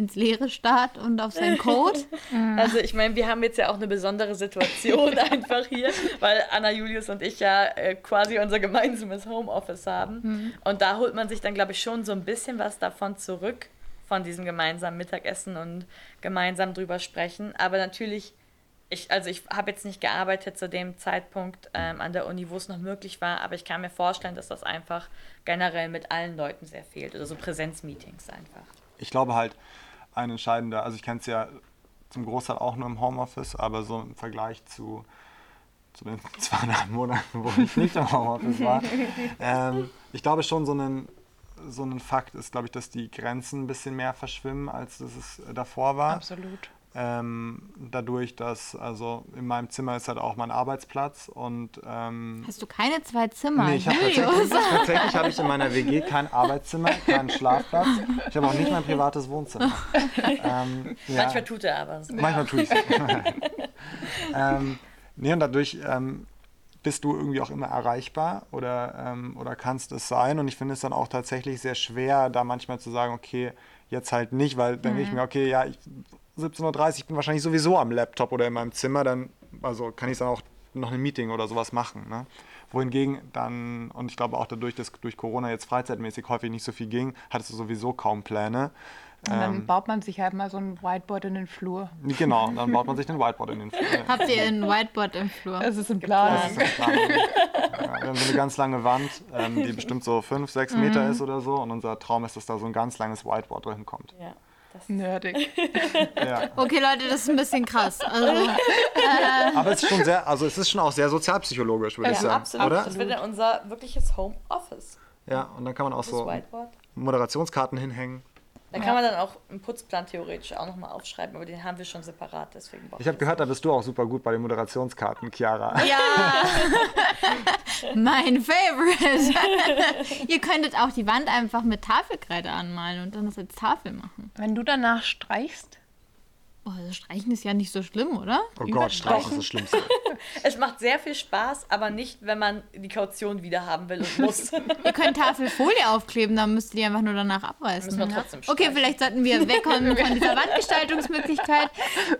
ins Leere starrt und auf seinen Code. [LAUGHS] Also ich meine, wir haben jetzt ja auch eine besondere Situation [LAUGHS] einfach hier, weil Anna, Julius und ich ja äh, quasi unser gemeinsames Homeoffice haben. Mhm. Und da holt man sich dann, glaube ich, schon so ein bisschen was davon zurück, von diesem gemeinsamen Mittagessen und gemeinsam drüber sprechen. Aber natürlich ich, also ich habe jetzt nicht gearbeitet zu dem Zeitpunkt ähm, an der Uni, wo es noch möglich war, aber ich kann mir vorstellen, dass das einfach generell mit allen Leuten sehr fehlt oder so Präsenzmeetings einfach. Ich glaube halt, ein entscheidender, also ich kenne es ja zum Großteil auch nur im Homeoffice, aber so im Vergleich zu, zu den [LAUGHS] zweieinhalb Monaten, wo ich nicht im Homeoffice war, [LAUGHS] ähm, ich glaube schon so ein, so ein Fakt ist, glaube ich, dass die Grenzen ein bisschen mehr verschwimmen, als das es davor war. Absolut. Ähm, dadurch, dass, also in meinem Zimmer ist halt auch mein Arbeitsplatz und ähm, Hast du keine zwei Zimmer? Nee, ich hab tatsächlich, [LAUGHS] tatsächlich habe ich in meiner WG kein Arbeitszimmer, keinen Schlafplatz. Ich habe auch nicht mein privates Wohnzimmer. Ähm, ja. Manchmal tut er aber so. Manchmal tue ich es. ähm, nee, und dadurch ähm, bist du irgendwie auch immer erreichbar oder, ähm, oder kannst es sein. Und ich finde es dann auch tatsächlich sehr schwer, da manchmal zu sagen, okay, jetzt halt nicht, weil dann mhm. denke ich mir, okay, ja, ich 17.30 Uhr, bin wahrscheinlich sowieso am Laptop oder in meinem Zimmer, dann also kann ich dann auch noch ein Meeting oder sowas machen. Ne? Wohingegen dann, und ich glaube auch dadurch, dass durch Corona jetzt freizeitmäßig häufig nicht so viel ging, hattest du sowieso kaum Pläne. Und dann ähm, baut man sich halt mal so ein Whiteboard in den Flur. Genau, dann baut man [LAUGHS] sich ein Whiteboard in den Flur. Habt ihr ein Whiteboard im Flur? Das ist ein Plan. Das [LAUGHS] ist ein Plan. ja, wir haben so eine ganz lange Wand, ähm, die bestimmt so fünf, sechs Meter mhm. ist oder so. Und unser Traum ist, dass da so ein ganz langes Whiteboard drin kommt. Ja. Das Nerdig. [LAUGHS] ja. Okay, Leute, das ist ein bisschen krass. Also, äh, Aber es ist schon sehr, also es ist schon auch sehr sozialpsychologisch, würde ja, ich sagen. Absolut. Oder? Das wird ja unser wirkliches Homeoffice. Ja, und dann kann man auch das so Whiteboard. Moderationskarten hinhängen. Da kann man dann auch einen Putzplan theoretisch auch nochmal aufschreiben, aber den haben wir schon separat, deswegen Ich habe gehört, da bist du auch super gut bei den Moderationskarten, Chiara. Ja, [LAUGHS] mein Favorite. [LAUGHS] Ihr könntet auch die Wand einfach mit Tafelkreide anmalen und dann das als Tafel machen. Wenn du danach streichst, Oh, also Streichen ist ja nicht so schlimm, oder? Oh Gott, Streichen ist das Schlimmste. [LAUGHS] es macht sehr viel Spaß, aber nicht, wenn man die Kaution wieder haben will und muss. [LAUGHS] ihr könnt Tafelfolie aufkleben, dann müsst ihr die einfach nur danach abreißen. Müssen wir trotzdem okay, vielleicht sollten wir wegkommen [LAUGHS] von dieser Wandgestaltungsmöglichkeit.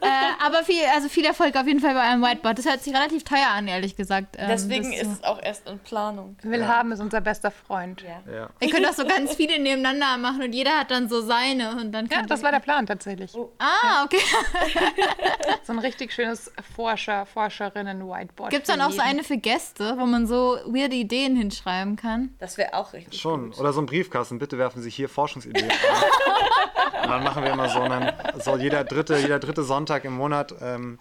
Äh, aber viel, also viel Erfolg auf jeden Fall bei einem Whiteboard. Das hört sich relativ teuer an, ehrlich gesagt. Ähm, Deswegen ist es auch erst in Planung. Willhaben ja. ist unser bester Freund. Ja. Ja. Ihr könnt auch so ganz viele nebeneinander machen und jeder hat dann so seine. Und dann ja, das war der Plan tatsächlich. Oh. Ah, okay. [LAUGHS] so ein richtig schönes Forscher, Forscherinnen-Whiteboard. Gibt es dann auch so eine für Gäste, wo man so weirde Ideen hinschreiben kann? Das wäre auch richtig Schon. Gut. Oder so ein Briefkasten. Bitte werfen Sie hier Forschungsideen ein. [LAUGHS] Und dann machen wir immer so einen, so jeder dritte, jeder dritte Sonntag im Monat ähm,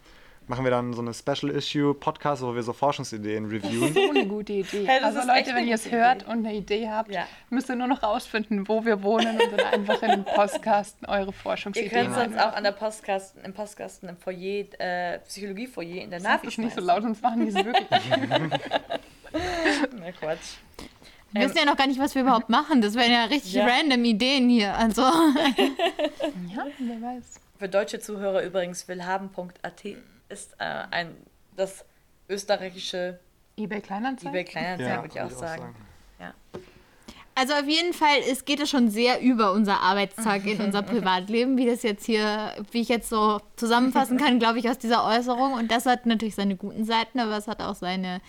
machen wir dann so eine Special Issue Podcast, wo wir so Forschungsideen reviewen. So eine gute Idee. Hey, also Leute, wenn ihr es hört und eine Idee habt, ja. müsst ihr nur noch rausfinden, wo wir wohnen und dann einfach in den Postkasten eure Forschungsideen. Ihr könnt uns auch an der Postkasten, im Postkasten im Foyer, äh, Psychologie-Foyer in der Navi Das ist nicht so laut, sonst machen die es wirklich. [LAUGHS] Na Quatsch. Wir wissen ja noch gar nicht, was wir überhaupt machen. Das wären ja richtig ja. random Ideen hier. Also. ja, wer weiß. Für deutsche Zuhörer übrigens willhaben.at ist äh, ein, das österreichische eBay Kleinanzeigen. eBay Kleinanzeigen, ja, würde ich auch sagen. sagen. Ja. Also auf jeden Fall, es geht es schon sehr über unser Arbeitstag in unser [LAUGHS] Privatleben, wie das jetzt hier, wie ich jetzt so zusammenfassen kann, glaube ich, aus dieser Äußerung. Und das hat natürlich seine guten Seiten, aber es hat auch seine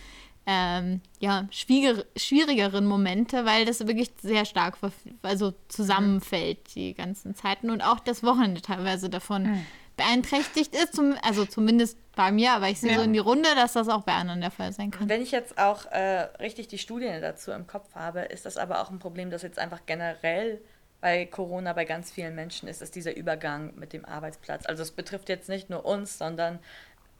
ähm, ja, schwieriger, schwierigeren Momente, weil das wirklich sehr stark also zusammenfällt, die ganzen Zeiten. Und auch das Wochenende teilweise davon mhm. Beeinträchtigt ist, zum, also zumindest bei mir, aber ich sehe ja. so in die Runde, dass das auch bei anderen der Fall sein kann. Wenn ich jetzt auch äh, richtig die Studien dazu im Kopf habe, ist das aber auch ein Problem, das jetzt einfach generell bei Corona bei ganz vielen Menschen ist, ist dieser Übergang mit dem Arbeitsplatz. Also es betrifft jetzt nicht nur uns, sondern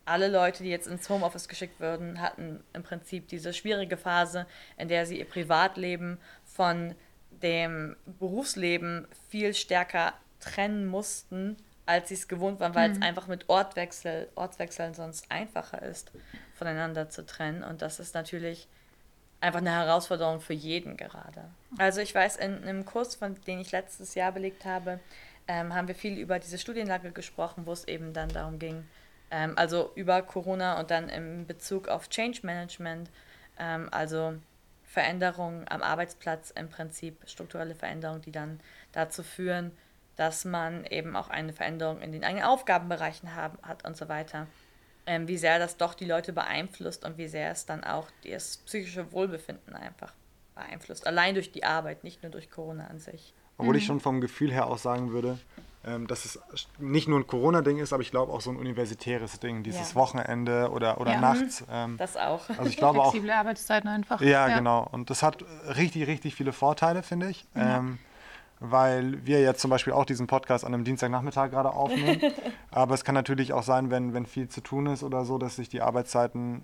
alle Leute, die jetzt ins Homeoffice geschickt würden, hatten im Prinzip diese schwierige Phase, in der sie ihr Privatleben von dem Berufsleben viel stärker trennen mussten, als sie es gewohnt waren, weil mhm. es einfach mit Ortwechsel, Ortswechseln sonst einfacher ist, voneinander zu trennen. Und das ist natürlich einfach eine Herausforderung für jeden gerade. Also ich weiß, in einem Kurs, von den ich letztes Jahr belegt habe, ähm, haben wir viel über diese Studienlage gesprochen, wo es eben dann darum ging, ähm, also über Corona und dann im Bezug auf Change Management, ähm, also Veränderungen am Arbeitsplatz im Prinzip, strukturelle Veränderungen, die dann dazu führen, dass man eben auch eine Veränderung in den eigenen Aufgabenbereichen haben, hat und so weiter. Ähm, wie sehr das doch die Leute beeinflusst und wie sehr es dann auch das psychische Wohlbefinden einfach beeinflusst. Allein durch die Arbeit, nicht nur durch Corona an sich. Obwohl mhm. ich schon vom Gefühl her auch sagen würde, ähm, dass es nicht nur ein Corona-Ding ist, aber ich glaube auch so ein universitäres Ding, dieses ja. Wochenende oder, oder ja. nachts. Ähm, das auch. Also ich glaube Flexible auch, Arbeitszeiten einfach. Ja, ja, genau. Und das hat richtig, richtig viele Vorteile, finde ich. Ähm, weil wir jetzt zum Beispiel auch diesen Podcast an einem Dienstagnachmittag gerade aufnehmen. [LAUGHS] aber es kann natürlich auch sein, wenn, wenn viel zu tun ist oder so, dass sich die Arbeitszeiten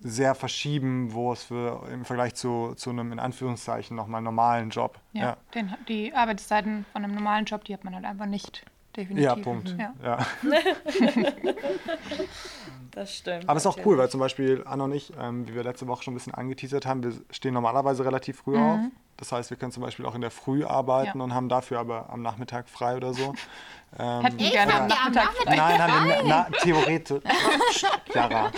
sehr verschieben, wo es für im Vergleich zu, zu einem in Anführungszeichen nochmal normalen Job. Ja, ja. Den, die Arbeitszeiten von einem normalen Job, die hat man halt einfach nicht. Definitiv. Ja, Punkt. Ja. ja. [LAUGHS] das stimmt. Aber es ist auch cool, weil zum Beispiel Anna und ich, ähm, wie wir letzte Woche schon ein bisschen angeteasert haben, wir stehen normalerweise relativ früh mhm. auf. Das heißt, wir können zum Beispiel auch in der Früh arbeiten ja. und haben dafür aber am Nachmittag frei oder so. Ähm, [LAUGHS] Hätten wir gerne am Nachmittag frei? Nein, haben wir na, theoretisch. Clara.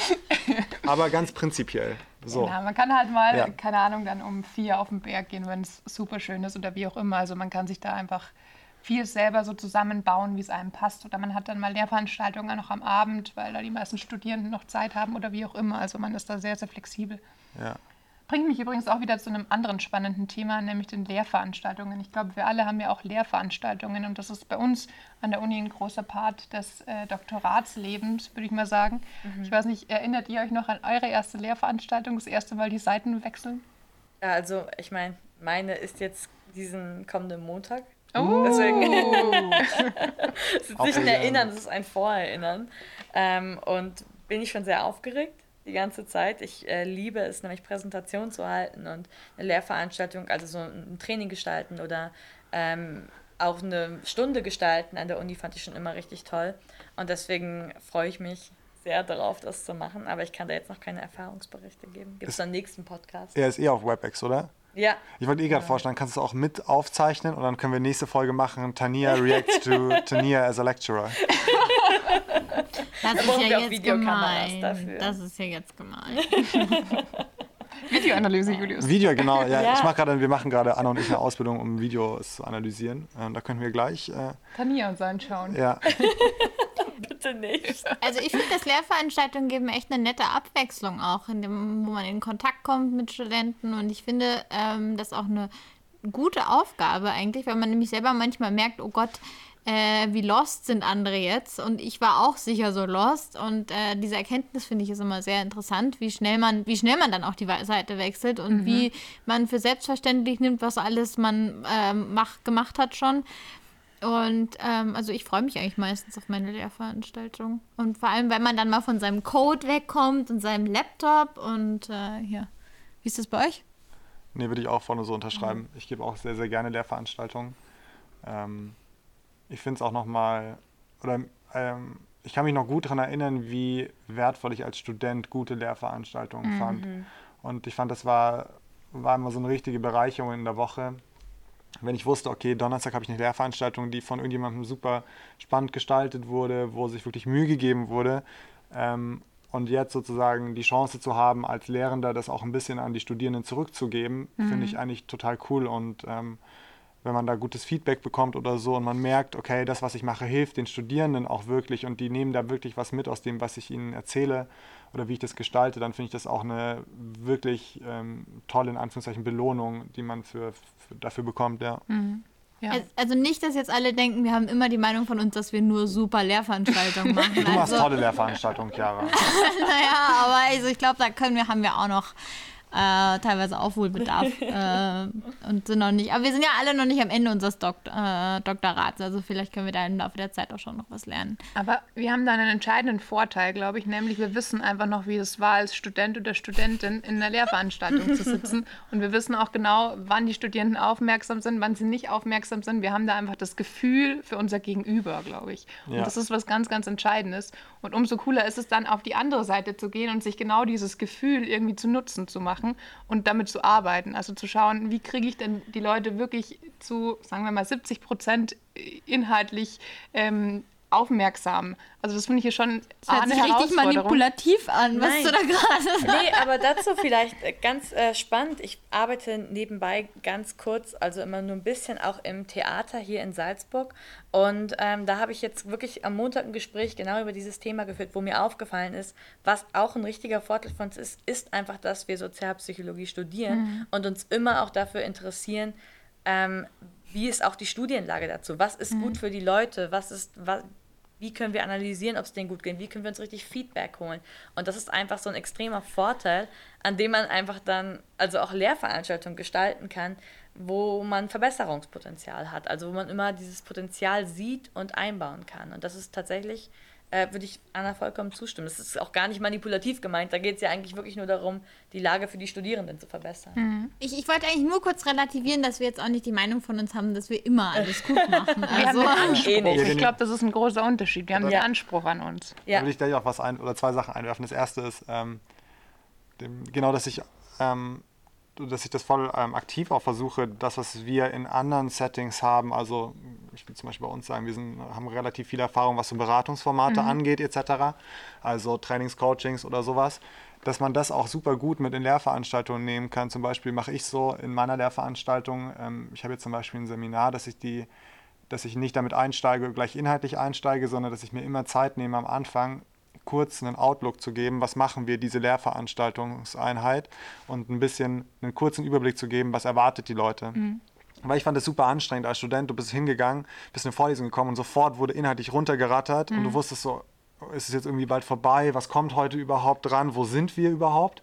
Aber ganz prinzipiell. So. Ja, man kann halt mal, ja. keine Ahnung, dann um vier auf den Berg gehen, wenn es super schön ist oder wie auch immer. Also man kann sich da einfach viel selber so zusammenbauen, wie es einem passt. Oder man hat dann mal Lehrveranstaltungen noch am Abend, weil da die meisten Studierenden noch Zeit haben oder wie auch immer. Also man ist da sehr, sehr flexibel. Ja. Bringt mich übrigens auch wieder zu einem anderen spannenden Thema, nämlich den Lehrveranstaltungen. Ich glaube, wir alle haben ja auch Lehrveranstaltungen und das ist bei uns an der Uni ein großer Part des äh, Doktoratslebens, würde ich mal sagen. Mhm. Ich weiß nicht, erinnert ihr euch noch an eure erste Lehrveranstaltung, das erste Mal die Seiten wechseln? Ja, also ich meine, meine ist jetzt diesen kommenden Montag. Oh. Deswegen es [LAUGHS] ist nicht ein Erinnern, es ist ein Vorerinnern. Ähm, und bin ich schon sehr aufgeregt die ganze Zeit. Ich äh, liebe es, nämlich Präsentationen zu halten und eine Lehrveranstaltung, also so ein Training gestalten oder ähm, auch eine Stunde gestalten an der Uni fand ich schon immer richtig toll. Und deswegen freue ich mich sehr darauf, das zu machen. Aber ich kann da jetzt noch keine Erfahrungsberichte geben. Gibt es dann nächsten Podcast? Er ist eh auf WebEx, oder? Ja. Ich wollte eh gerade ja. vorstellen, kannst du es auch mit aufzeichnen und dann können wir nächste Folge machen, Tania reacts to [LAUGHS] Tania as a lecturer. Das da ist ja jetzt gemein. Dafür. Das ist ja jetzt gemein. [LAUGHS] Videoanalyse, Julius. Video, genau. Ja, ja. Ich mach grade, wir machen gerade Anna und ich eine Ausbildung, um Videos zu analysieren. Ähm, da können wir gleich. Äh, Tanja uns anschauen. Ja. [LAUGHS] Bitte nicht. [LAUGHS] Also ich finde, dass Lehrveranstaltungen geben echt eine nette Abwechslung auch, in dem, wo man in Kontakt kommt mit Studenten. Und ich finde ähm, das auch eine gute Aufgabe eigentlich, weil man nämlich selber manchmal merkt, oh Gott, äh, wie lost sind andere jetzt. Und ich war auch sicher so lost. Und äh, diese Erkenntnis finde ich ist immer sehr interessant, wie schnell man, wie schnell man dann auch die Seite wechselt und mhm. wie man für selbstverständlich nimmt, was alles man äh, mach, gemacht hat schon. Und ähm, also ich freue mich eigentlich meistens auf meine Lehrveranstaltung. Und vor allem, wenn man dann mal von seinem Code wegkommt und seinem Laptop und äh, ja. Wie ist das bei euch? Nee, würde ich auch vorne so unterschreiben. Mhm. Ich gebe auch sehr, sehr gerne Lehrveranstaltungen. Ähm, ich finde es auch nochmal, oder ähm, ich kann mich noch gut daran erinnern, wie wertvoll ich als Student gute Lehrveranstaltungen mhm. fand. Und ich fand, das war, war immer so eine richtige Bereicherung in der Woche. Wenn ich wusste, okay, Donnerstag habe ich eine Lehrveranstaltung, die von irgendjemandem super spannend gestaltet wurde, wo sich wirklich Mühe gegeben wurde. Ähm, und jetzt sozusagen die Chance zu haben, als Lehrender das auch ein bisschen an die Studierenden zurückzugeben, mhm. finde ich eigentlich total cool. Und ähm, wenn man da gutes Feedback bekommt oder so und man merkt, okay, das, was ich mache, hilft den Studierenden auch wirklich und die nehmen da wirklich was mit aus dem, was ich ihnen erzähle oder wie ich das gestalte, dann finde ich das auch eine wirklich ähm, tolle, in Anführungszeichen, Belohnung, die man für, für dafür bekommt, ja. Mhm. Ja. Also nicht, dass jetzt alle denken, wir haben immer die Meinung von uns, dass wir nur super Lehrveranstaltungen [LAUGHS] machen. Du machst also, tolle Lehrveranstaltungen, Chiara. [LAUGHS] naja, aber also ich glaube, da können wir, haben wir auch noch äh, teilweise Aufholbedarf [LAUGHS] äh, und sind noch nicht. Aber wir sind ja alle noch nicht am Ende unseres Dokt äh, Doktorats, also vielleicht können wir da im Laufe der Zeit auch schon noch was lernen. Aber wir haben da einen entscheidenden Vorteil, glaube ich, nämlich wir wissen einfach noch, wie es war, als Student oder Studentin in einer Lehrveranstaltung zu sitzen [LAUGHS] und wir wissen auch genau, wann die Studierenden aufmerksam sind, wann sie nicht aufmerksam sind. Wir haben da einfach das Gefühl für unser Gegenüber, glaube ich. Und ja. das ist was ganz, ganz Entscheidendes. Und umso cooler ist es dann, auf die andere Seite zu gehen und sich genau dieses Gefühl irgendwie zu nutzen zu machen machen und damit zu arbeiten. Also zu schauen, wie kriege ich denn die Leute wirklich zu, sagen wir mal, 70 Prozent inhaltlich ähm, aufmerksam. Also das finde ich hier schon das hört sich richtig manipulativ an, was Nein. du da gerade [LAUGHS] Nee, aber dazu vielleicht ganz äh, spannend. Ich arbeite nebenbei ganz kurz, also immer nur ein bisschen auch im Theater hier in Salzburg. Und ähm, da habe ich jetzt wirklich am Montag ein Gespräch genau über dieses Thema geführt, wo mir aufgefallen ist, was auch ein richtiger Vorteil von uns ist, ist einfach, dass wir Sozialpsychologie studieren mhm. und uns immer auch dafür interessieren, ähm, wie ist auch die Studienlage dazu? Was ist mhm. gut für die Leute? Was ist, was, wie können wir analysieren, ob es denen gut geht? Wie können wir uns richtig Feedback holen? Und das ist einfach so ein extremer Vorteil, an dem man einfach dann, also auch Lehrveranstaltungen gestalten kann, wo man Verbesserungspotenzial hat. Also wo man immer dieses Potenzial sieht und einbauen kann. Und das ist tatsächlich äh, würde ich Anna vollkommen zustimmen. Das ist auch gar nicht manipulativ gemeint. Da geht es ja eigentlich wirklich nur darum, die Lage für die Studierenden zu verbessern. Mhm. Ich, ich wollte eigentlich nur kurz relativieren, dass wir jetzt auch nicht die Meinung von uns haben, dass wir immer alles gut [LAUGHS] machen. Also, wir haben den Anspruch. Eh ich glaube, das ist ein großer Unterschied. Wir haben ja. den Anspruch an uns. Ja. Da will ich gleich auch was ein oder zwei Sachen einwerfen. Das erste ist ähm, dem, genau, dass ich ähm, dass ich das voll ähm, aktiv auch versuche, das, was wir in anderen Settings haben, also ich will zum Beispiel bei uns sagen, wir sind, haben relativ viel Erfahrung, was so Beratungsformate mhm. angeht, etc., also Trainings, Coachings oder sowas, dass man das auch super gut mit in Lehrveranstaltungen nehmen kann. Zum Beispiel mache ich so in meiner Lehrveranstaltung, ähm, ich habe jetzt zum Beispiel ein Seminar, dass ich die dass ich nicht damit einsteige, gleich inhaltlich einsteige, sondern dass ich mir immer Zeit nehme am Anfang, kurz einen Outlook zu geben, was machen wir diese Lehrveranstaltungseinheit und ein bisschen einen kurzen Überblick zu geben, was erwartet die Leute. Mhm. Weil ich fand es super anstrengend als Student. Du bist hingegangen, bist in eine Vorlesung gekommen und sofort wurde inhaltlich runtergerattert mhm. und du mhm. wusstest so, ist es jetzt irgendwie bald vorbei? Was kommt heute überhaupt dran? Wo sind wir überhaupt?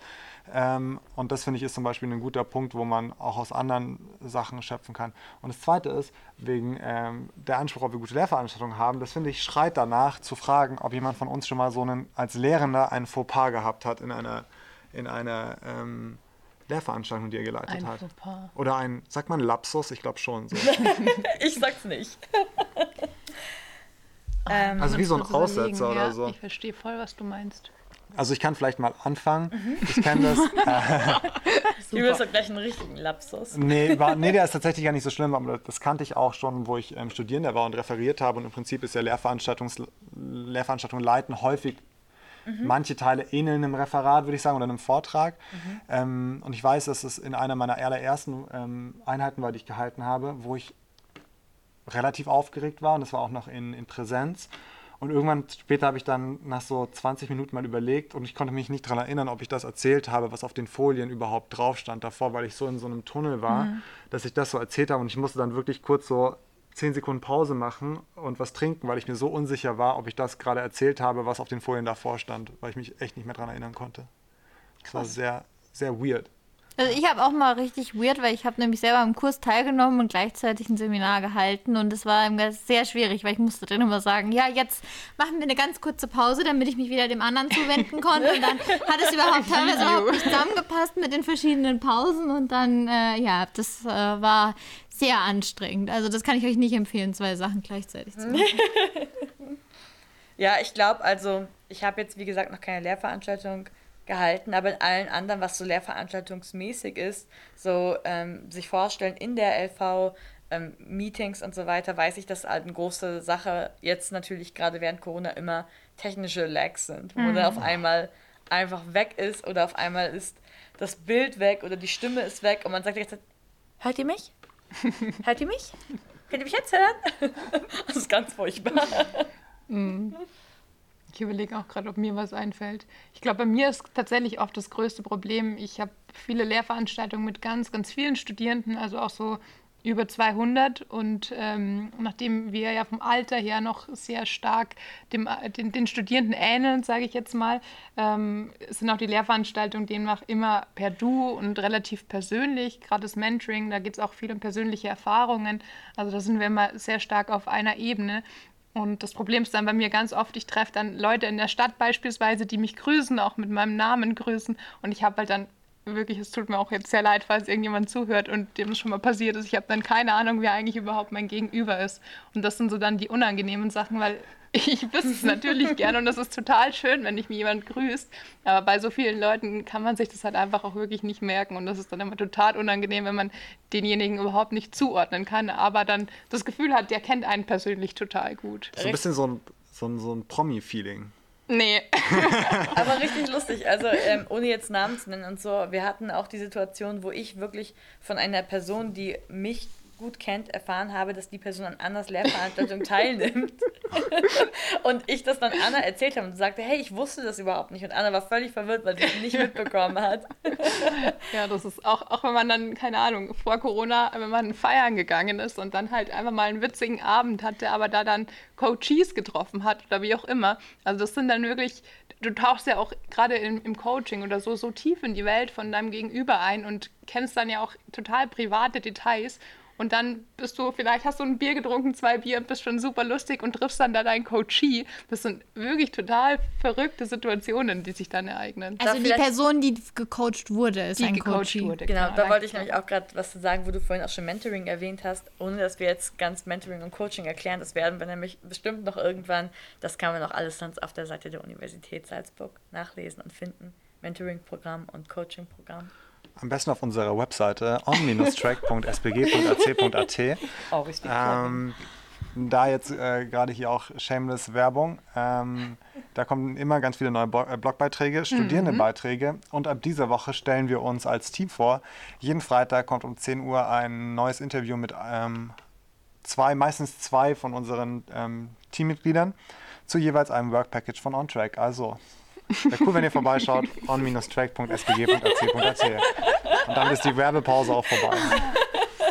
Ähm, und das finde ich ist zum Beispiel ein guter Punkt, wo man auch aus anderen Sachen schöpfen kann. Und das Zweite ist, wegen ähm, der Anspruch, ob wir gute Lehrveranstaltungen haben, das finde ich schreit danach zu fragen, ob jemand von uns schon mal so einen, als Lehrender einen Fauxpas gehabt hat in einer, in einer ähm, Lehrveranstaltung, die er geleitet ein hat. Fauxpas. Oder ein, sagt man Lapsus? Ich glaube schon. So. [LAUGHS] ich sag's nicht. [LAUGHS] ähm, also wie so ein Aussetzer oder so. Ich verstehe voll, was du meinst. Also ich kann vielleicht mal anfangen. Mhm. Ich kenne das. Äh, [LAUGHS] du wirst doch gleich einen richtigen Lapsus. Nee, war, nee, der ist tatsächlich gar nicht so schlimm, aber das kannte ich auch schon, wo ich ähm, Studierender war und referiert habe. Und im Prinzip ist ja Lehrveranstaltungs Lehrveranstaltung leiten häufig Mhm. Manche Teile ähneln einem Referat, würde ich sagen, oder einem Vortrag. Mhm. Ähm, und ich weiß, dass es in einer meiner allerersten ähm, Einheiten war, die ich gehalten habe, wo ich relativ aufgeregt war und das war auch noch in, in Präsenz. Und irgendwann später habe ich dann nach so 20 Minuten mal überlegt und ich konnte mich nicht daran erinnern, ob ich das erzählt habe, was auf den Folien überhaupt drauf stand davor, weil ich so in so einem Tunnel war, mhm. dass ich das so erzählt habe und ich musste dann wirklich kurz so 10 Sekunden Pause machen und was trinken, weil ich mir so unsicher war, ob ich das gerade erzählt habe, was auf den Folien davor stand, weil ich mich echt nicht mehr daran erinnern konnte. Das war sehr, sehr weird. Also ich habe auch mal richtig weird, weil ich habe nämlich selber am Kurs teilgenommen und gleichzeitig ein Seminar gehalten und es war sehr schwierig, weil ich musste dann immer sagen, ja, jetzt machen wir eine ganz kurze Pause, damit ich mich wieder dem anderen zuwenden konnte und dann hat es überhaupt teilweise überhaupt nicht zusammengepasst mit den verschiedenen Pausen und dann, äh, ja, das äh, war sehr anstrengend. Also das kann ich euch nicht empfehlen, zwei Sachen gleichzeitig zu machen. [LAUGHS] ja, ich glaube, also ich habe jetzt, wie gesagt, noch keine Lehrveranstaltung gehalten, aber in allen anderen, was so lehrveranstaltungsmäßig ist, so ähm, sich vorstellen in der LV, ähm, Meetings und so weiter, weiß ich, dass halt eine große Sache jetzt natürlich gerade während Corona immer technische Lags sind, wo mhm. dann auf einmal einfach weg ist oder auf einmal ist das Bild weg oder die Stimme ist weg und man sagt jetzt, hört ihr mich? Hört ihr mich? Könnt ihr mich jetzt hören? [LAUGHS] Das ist ganz furchtbar. Mhm. Ich überlege auch gerade, ob mir was einfällt. Ich glaube, bei mir ist tatsächlich oft das größte Problem. Ich habe viele Lehrveranstaltungen mit ganz, ganz vielen Studierenden, also auch so über 200 und ähm, nachdem wir ja vom Alter her noch sehr stark dem, den, den Studierenden ähneln, sage ich jetzt mal, ähm, sind auch die Lehrveranstaltungen demnach immer per Du und relativ persönlich. Gerade das Mentoring, da geht es auch viel um persönliche Erfahrungen. Also da sind wir immer sehr stark auf einer Ebene. Und das Problem ist dann bei mir ganz oft, ich treffe dann Leute in der Stadt beispielsweise, die mich grüßen, auch mit meinem Namen grüßen. Und ich habe halt dann wirklich, es tut mir auch jetzt sehr leid, falls irgendjemand zuhört und dem es schon mal passiert ist. Ich habe dann keine Ahnung, wer eigentlich überhaupt mein Gegenüber ist. Und das sind so dann die unangenehmen Sachen, weil [LAUGHS] ich wüsste es natürlich [LAUGHS] gerne und das ist total schön, wenn mich mir jemand grüßt. Aber bei so vielen Leuten kann man sich das halt einfach auch wirklich nicht merken. Und das ist dann immer total unangenehm, wenn man denjenigen überhaupt nicht zuordnen kann, aber dann das Gefühl hat, der kennt einen persönlich total gut. So ein bisschen so ein, so ein, so ein Promi-Feeling. Nee. [LAUGHS] Aber richtig lustig. Also, ähm, ohne jetzt Namen zu nennen und so, wir hatten auch die Situation, wo ich wirklich von einer Person, die mich gut kennt, erfahren habe, dass die Person an Annas Lehrveranstaltung [LAUGHS] teilnimmt. und ich das dann Anna erzählt habe und sagte, hey, ich wusste das überhaupt nicht. Und Anna war völlig verwirrt, weil sie es nicht mitbekommen hat. [LAUGHS] ja, das ist auch, auch wenn man dann, keine Ahnung, vor Corona, wenn man feiern gegangen ist und dann halt einfach mal einen witzigen Abend hatte, aber da dann Coaches getroffen hat oder wie auch immer. Also das sind dann wirklich, du tauchst ja auch gerade im Coaching oder so so tief in die Welt von deinem Gegenüber ein und kennst dann ja auch total private Details und dann bist du, vielleicht hast du ein Bier getrunken, zwei Bier und bist schon super lustig und triffst dann da deinen Coachie. Das sind wirklich total verrückte Situationen, die sich dann ereignen. Also die Person, die gecoacht wurde, ist die ein Coachie. Wurde, genau, genau, da wollte ich nämlich auch gerade was zu sagen, wo du vorhin auch schon Mentoring erwähnt hast, ohne dass wir jetzt ganz Mentoring und Coaching erklären. Das werden wir nämlich bestimmt noch irgendwann, das kann man auch alles sonst auf der Seite der Universität Salzburg nachlesen und finden. Mentoring-Programm und Coaching-Programm. Am besten auf unserer Webseite on-track.sbg.ac.at. Oh, richtig. Ähm, da jetzt äh, gerade hier auch Shameless Werbung. Ähm, da kommen immer ganz viele neue Bo äh, Blogbeiträge, Studierendenbeiträge. Mhm. Und ab dieser Woche stellen wir uns als Team vor. Jeden Freitag kommt um 10 Uhr ein neues Interview mit ähm, zwei, meistens zwei von unseren ähm, Teammitgliedern zu jeweils einem Work Package von OnTrack. Also Wäre cool, wenn ihr vorbeischaut, on-track.sbg.ac.at. Und dann ist die Werbepause auch vorbei.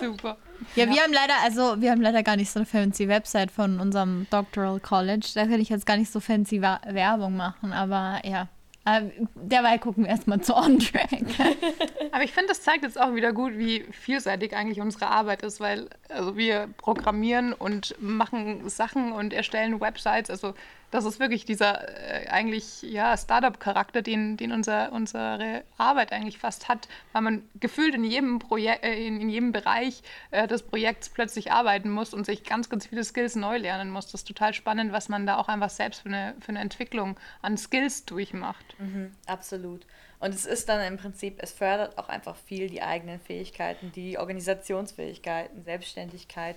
Super. Ja, wir haben leider, also wir haben leider gar nicht so eine fancy Website von unserem Doctoral College. Da kann ich jetzt gar nicht so fancy Werbung machen, aber ja. Äh, derweil gucken wir erstmal zu On-Track. [LAUGHS] Aber ich finde, das zeigt jetzt auch wieder gut, wie vielseitig eigentlich unsere Arbeit ist, weil also wir programmieren und machen Sachen und erstellen Websites. Also das ist wirklich dieser äh, eigentlich ja, Startup-Charakter, den, den unser, unsere Arbeit eigentlich fast hat, weil man gefühlt in jedem Projekt, äh, in, in, jedem Bereich äh, des Projekts plötzlich arbeiten muss und sich ganz, ganz viele Skills neu lernen muss. Das ist total spannend, was man da auch einfach selbst für eine, für eine Entwicklung an Skills durchmacht. Mhm, absolut. Und es ist dann im Prinzip, es fördert auch einfach viel die eigenen Fähigkeiten, die Organisationsfähigkeiten, Selbstständigkeit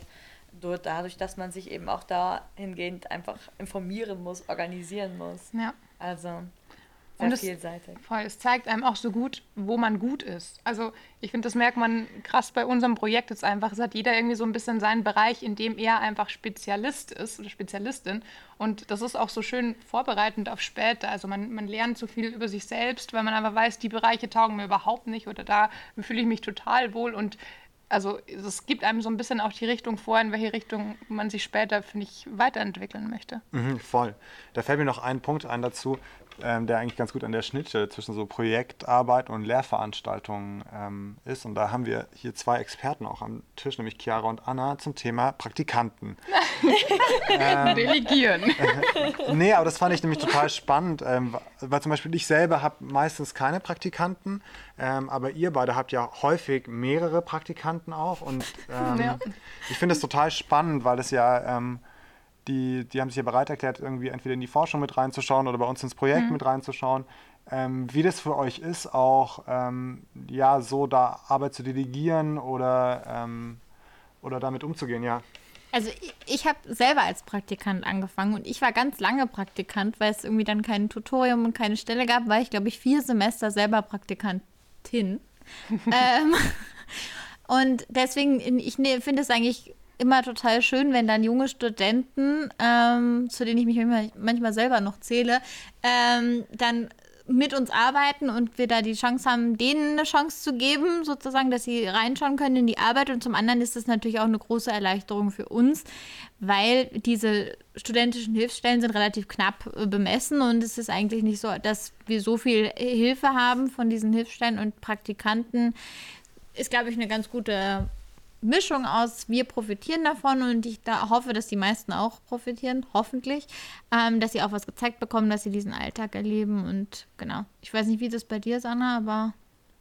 dadurch, dass man sich eben auch dahingehend einfach informieren muss, organisieren muss. Ja. Also sehr und es, vielseitig. Voll, es zeigt einem auch so gut, wo man gut ist. Also ich finde, das merkt man krass bei unserem Projekt jetzt einfach. Es hat jeder irgendwie so ein bisschen seinen Bereich, in dem er einfach Spezialist ist oder Spezialistin. Und das ist auch so schön vorbereitend auf später. Also man, man lernt so viel über sich selbst, weil man einfach weiß, die Bereiche taugen mir überhaupt nicht oder da fühle ich mich total wohl und also es gibt einem so ein bisschen auch die Richtung vor, in welche Richtung man sich später, finde ich, weiterentwickeln möchte. Mhm, voll. Da fällt mir noch ein Punkt ein dazu, ähm, der eigentlich ganz gut an der Schnittstelle zwischen so Projektarbeit und Lehrveranstaltungen ähm, ist. Und da haben wir hier zwei Experten auch am Tisch, nämlich Chiara und Anna, zum Thema Praktikanten. [LAUGHS] ähm, Delegieren. [LAUGHS] nee, aber das fand ich nämlich total spannend, ähm, weil zum Beispiel ich selber habe meistens keine Praktikanten, ähm, aber ihr beide habt ja häufig mehrere Praktikanten auch. Und [LAUGHS] ähm, ja. ich finde es total spannend, weil es ja die, die haben sich ja bereit erklärt, irgendwie entweder in die Forschung mit reinzuschauen oder bei uns ins Projekt mhm. mit reinzuschauen. ähm, wie das für euch ist, auch ähm, ja, so da Arbeit zu delegieren oder, ähm, oder damit umzugehen, ja. Also ich, ich habe selber als Praktikant angefangen und ich war ganz lange Praktikant, weil es irgendwie dann kein Tutorium und keine Stelle gab, weil ich glaube ich vier Semester selber Praktikantin. [LAUGHS] ähm, [LAUGHS] und deswegen, ich ne, finde es eigentlich immer total schön, wenn dann junge Studenten, ähm, zu denen ich mich manchmal, selber noch zähle, ähm, dann mit uns arbeiten und wir da die Chance haben, denen eine Chance zu geben, sozusagen, dass sie reinschauen können in die Arbeit. Und zum anderen ist das natürlich auch eine große Erleichterung für uns, weil diese studentischen Hilfsstellen sind relativ knapp äh, bemessen und es ist eigentlich nicht so, dass wir so viel Hilfe haben von diesen Hilfsstellen und Praktikanten. Ist, glaube ich, eine ganz gute Mischung aus, wir profitieren davon und ich da hoffe, dass die meisten auch profitieren, hoffentlich, ähm, dass sie auch was gezeigt bekommen, dass sie diesen Alltag erleben und genau. Ich weiß nicht, wie das bei dir ist, Anna, aber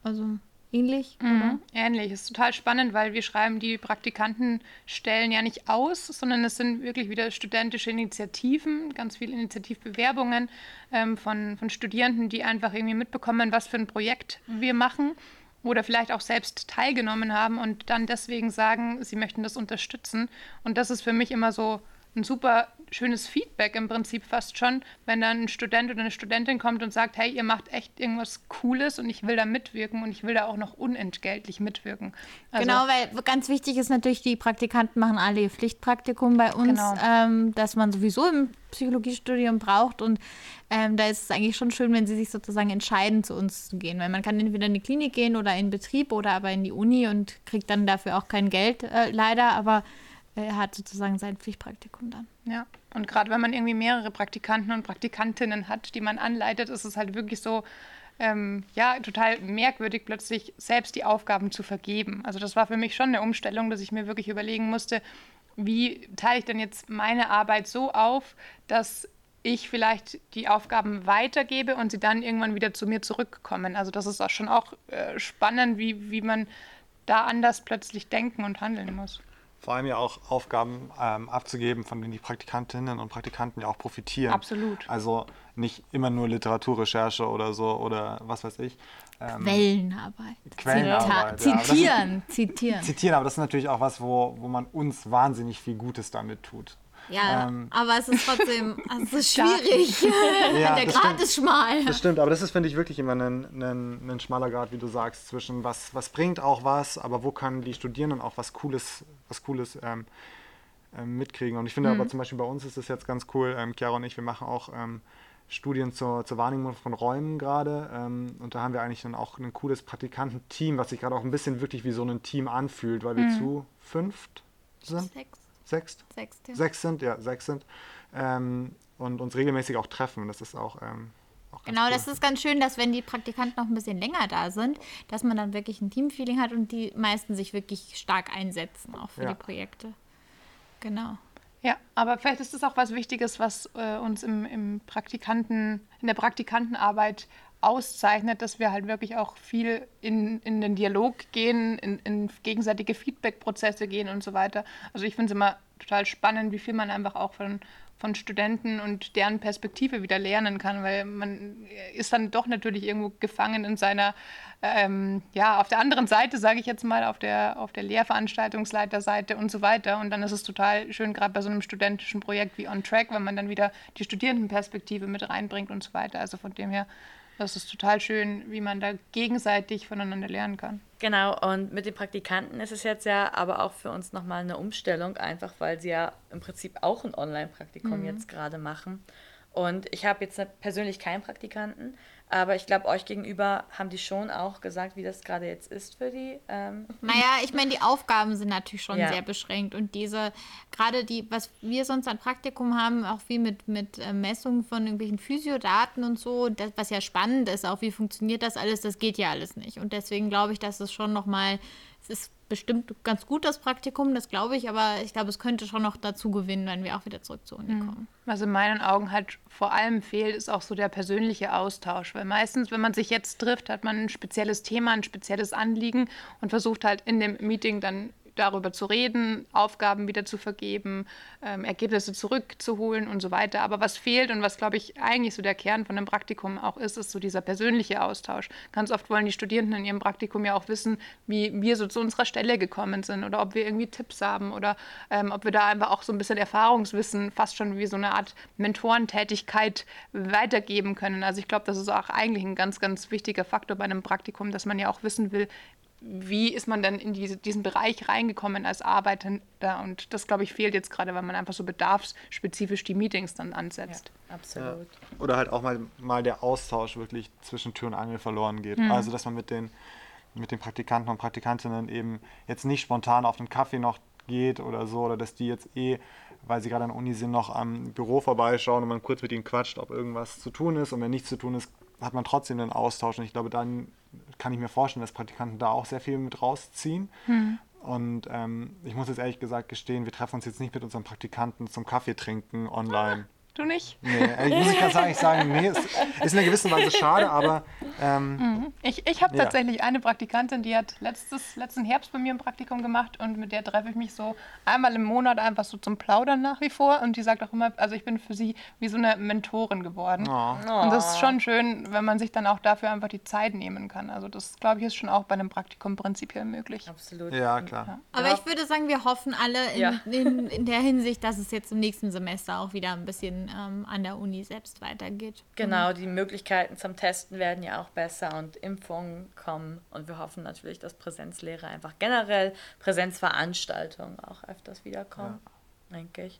also ähnlich, mhm, Ähnlich. Es ist total spannend, weil wir schreiben die Praktikantenstellen ja nicht aus, sondern es sind wirklich wieder studentische Initiativen, ganz viele Initiativbewerbungen ähm, von, von Studierenden, die einfach irgendwie mitbekommen, was für ein Projekt wir machen oder vielleicht auch selbst teilgenommen haben und dann deswegen sagen, sie möchten das unterstützen. Und das ist für mich immer so ein super schönes Feedback im Prinzip fast schon, wenn dann ein Student oder eine Studentin kommt und sagt, hey, ihr macht echt irgendwas Cooles und ich will da mitwirken und ich will da auch noch unentgeltlich mitwirken. Also, genau, weil ganz wichtig ist natürlich, die Praktikanten machen alle ihr Pflichtpraktikum bei uns, genau. ähm, dass man sowieso im Psychologiestudium braucht und ähm, da ist es eigentlich schon schön, wenn sie sich sozusagen entscheiden, zu uns zu gehen, weil man kann entweder in die Klinik gehen oder in den Betrieb oder aber in die Uni und kriegt dann dafür auch kein Geld, äh, leider, aber er hat sozusagen sein Pflichtpraktikum dann. Ja, und gerade wenn man irgendwie mehrere Praktikanten und Praktikantinnen hat, die man anleitet, ist es halt wirklich so, ähm, ja, total merkwürdig, plötzlich selbst die Aufgaben zu vergeben. Also das war für mich schon eine Umstellung, dass ich mir wirklich überlegen musste, wie teile ich denn jetzt meine Arbeit so auf, dass ich vielleicht die Aufgaben weitergebe und sie dann irgendwann wieder zu mir zurückkommen. Also das ist auch schon auch äh, spannend, wie, wie man da anders plötzlich denken und handeln muss vor allem ja auch Aufgaben ähm, abzugeben, von denen die Praktikantinnen und Praktikanten ja auch profitieren. Absolut. Also nicht immer nur Literaturrecherche oder so oder was weiß ich. Ähm, Quellenarbeit. Quellenarbeit. Zita ja, zitieren, zitieren. Zitieren, aber das ist natürlich auch was, wo, wo man uns wahnsinnig viel Gutes damit tut. Ja, ähm, aber es ist trotzdem also es ist [LAUGHS] schwierig. ja, [LAUGHS] Der Grad ist schmal. Das stimmt, aber das ist, finde ich, wirklich immer ein, ein, ein schmaler Grad, wie du sagst, zwischen was, was bringt auch was, aber wo können die Studierenden auch was Cooles, was Cooles ähm, ähm, mitkriegen. Und ich finde mhm. aber zum Beispiel bei uns ist es jetzt ganz cool, ähm, Chiara und ich, wir machen auch ähm, Studien zur, zur Wahrnehmung von Räumen gerade. Ähm, und da haben wir eigentlich dann auch ein cooles Praktikantenteam, was sich gerade auch ein bisschen wirklich wie so ein Team anfühlt, weil wir mhm. zu fünft sind. Sechs sechs, sechs, ja. sechs sind, ja, sechs sind. Ähm, und uns regelmäßig auch treffen. Das ist auch. Ähm, auch genau, cool. das ist ganz schön, dass wenn die Praktikanten noch ein bisschen länger da sind, dass man dann wirklich ein Teamfeeling hat und die meisten sich wirklich stark einsetzen, auch für ja. die Projekte. Genau. Ja, aber vielleicht ist das auch was Wichtiges, was äh, uns im, im Praktikanten, in der Praktikantenarbeit auszeichnet, dass wir halt wirklich auch viel in, in den Dialog gehen, in, in gegenseitige Feedback-Prozesse gehen und so weiter. Also ich finde es immer total spannend, wie viel man einfach auch von, von Studenten und deren Perspektive wieder lernen kann, weil man ist dann doch natürlich irgendwo gefangen in seiner, ähm, ja, auf der anderen Seite, sage ich jetzt mal, auf der, auf der Lehrveranstaltungsleiterseite und so weiter. Und dann ist es total schön, gerade bei so einem studentischen Projekt wie On Track, wenn man dann wieder die Studierendenperspektive mit reinbringt und so weiter. Also von dem her das ist total schön, wie man da gegenseitig voneinander lernen kann. Genau, und mit den Praktikanten ist es jetzt ja aber auch für uns nochmal eine Umstellung, einfach weil sie ja im Prinzip auch ein Online-Praktikum mhm. jetzt gerade machen. Und ich habe jetzt persönlich keinen Praktikanten, aber ich glaube, euch gegenüber haben die schon auch gesagt, wie das gerade jetzt ist für die. Ähm. Naja, ich meine, die Aufgaben sind natürlich schon ja. sehr beschränkt. Und diese, gerade die, was wir sonst an Praktikum haben, auch wie mit, mit äh, Messungen von irgendwelchen Physiodaten und so, das, was ja spannend ist, auch wie funktioniert das alles, das geht ja alles nicht. Und deswegen glaube ich, dass es schon nochmal, es ist bestimmt ganz gut, das Praktikum, das glaube ich, aber ich glaube, es könnte schon noch dazu gewinnen, wenn wir auch wieder zurück zur Uni mhm. kommen. Was in meinen Augen halt vor allem fehlt, ist auch so der persönliche Austausch, weil meistens, wenn man sich jetzt trifft, hat man ein spezielles Thema, ein spezielles Anliegen und versucht halt in dem Meeting dann darüber zu reden, Aufgaben wieder zu vergeben, ähm, Ergebnisse zurückzuholen und so weiter. Aber was fehlt und was, glaube ich, eigentlich so der Kern von einem Praktikum auch ist, ist so dieser persönliche Austausch. Ganz oft wollen die Studierenden in ihrem Praktikum ja auch wissen, wie wir so zu unserer Stelle gekommen sind oder ob wir irgendwie Tipps haben oder ähm, ob wir da einfach auch so ein bisschen Erfahrungswissen, fast schon wie so eine Art Mentorentätigkeit weitergeben können. Also ich glaube, das ist auch eigentlich ein ganz, ganz wichtiger Faktor bei einem Praktikum, dass man ja auch wissen will, wie ist man denn in diese, diesen Bereich reingekommen als Arbeitender? Und das, glaube ich, fehlt jetzt gerade, weil man einfach so bedarfsspezifisch die Meetings dann ansetzt. Ja, absolut. Ja. Oder halt auch mal, mal der Austausch wirklich zwischen Tür und Angel verloren geht. Mhm. Also, dass man mit den, mit den Praktikanten und Praktikantinnen eben jetzt nicht spontan auf den Kaffee noch geht oder so, oder dass die jetzt eh, weil sie gerade an der Uni sind, noch am Büro vorbeischauen und man kurz mit ihnen quatscht, ob irgendwas zu tun ist. Und wenn nichts zu tun ist, hat man trotzdem einen Austausch. Und ich glaube, dann kann ich mir vorstellen, dass Praktikanten da auch sehr viel mit rausziehen. Hm. Und ähm, ich muss jetzt ehrlich gesagt gestehen, wir treffen uns jetzt nicht mit unseren Praktikanten zum Kaffee trinken online. Du nicht? Nee, ich muss ich ganz ehrlich sagen, nee, es ist in einer gewissen Weise schade, aber. Ähm, mhm. Ich, ich habe ja. tatsächlich eine Praktikantin, die hat letztes, letzten Herbst bei mir ein Praktikum gemacht und mit der treffe ich mich so einmal im Monat einfach so zum Plaudern nach wie vor. Und die sagt auch immer, also ich bin für sie wie so eine Mentorin geworden. Oh. Und das ist schon schön, wenn man sich dann auch dafür einfach die Zeit nehmen kann. Also, das glaube ich ist schon auch bei einem Praktikum prinzipiell möglich. Absolut. Ja, klar. Ja. Aber ich würde sagen, wir hoffen alle in, ja. in, in der Hinsicht, dass es jetzt im nächsten Semester auch wieder ein bisschen ähm, an der Uni selbst weitergeht. Genau, die Möglichkeiten zum Testen werden ja auch besser und Impfungen kommen. Und wir hoffen natürlich, dass Präsenzlehre einfach generell, Präsenzveranstaltungen auch öfters wiederkommen, ja. denke ich.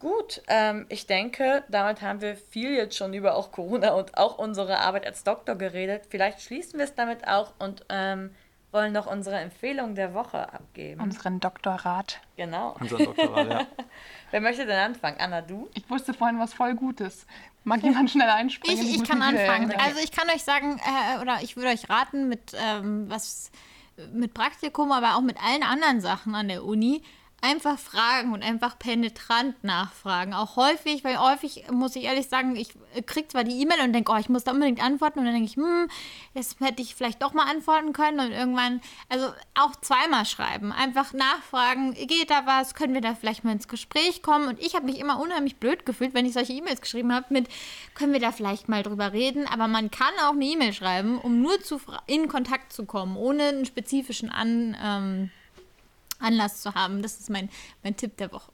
Gut, ähm, ich denke, damit haben wir viel jetzt schon über auch Corona und auch unsere Arbeit als Doktor geredet. Vielleicht schließen wir es damit auch und ähm, wollen noch unsere Empfehlung der Woche abgeben. Unseren Doktorrat. Genau. Unser Doktorrat, ja. [LAUGHS] Wer möchte denn anfangen? Anna, du? Ich wusste vorhin was voll Gutes. Mag jemand schnell einspringen? Ich, ich kann anfangen. Okay. Also ich kann euch sagen, äh, oder ich würde euch raten, mit ähm, was mit Praktikum, aber auch mit allen anderen Sachen an der Uni, einfach fragen und einfach penetrant nachfragen. Auch häufig, weil häufig, muss ich ehrlich sagen, ich kriege zwar die E-Mail und denke, oh, ich muss da unbedingt antworten und dann denke ich, hm, jetzt hätte ich vielleicht doch mal antworten können und irgendwann, also auch zweimal schreiben, einfach nachfragen, geht da was, können wir da vielleicht mal ins Gespräch kommen und ich habe mich immer unheimlich blöd gefühlt, wenn ich solche E-Mails geschrieben habe mit, können wir da vielleicht mal drüber reden, aber man kann auch eine E-Mail schreiben, um nur zu, in Kontakt zu kommen, ohne einen spezifischen An... Ähm, Anlass zu haben. Das ist mein, mein Tipp der Woche.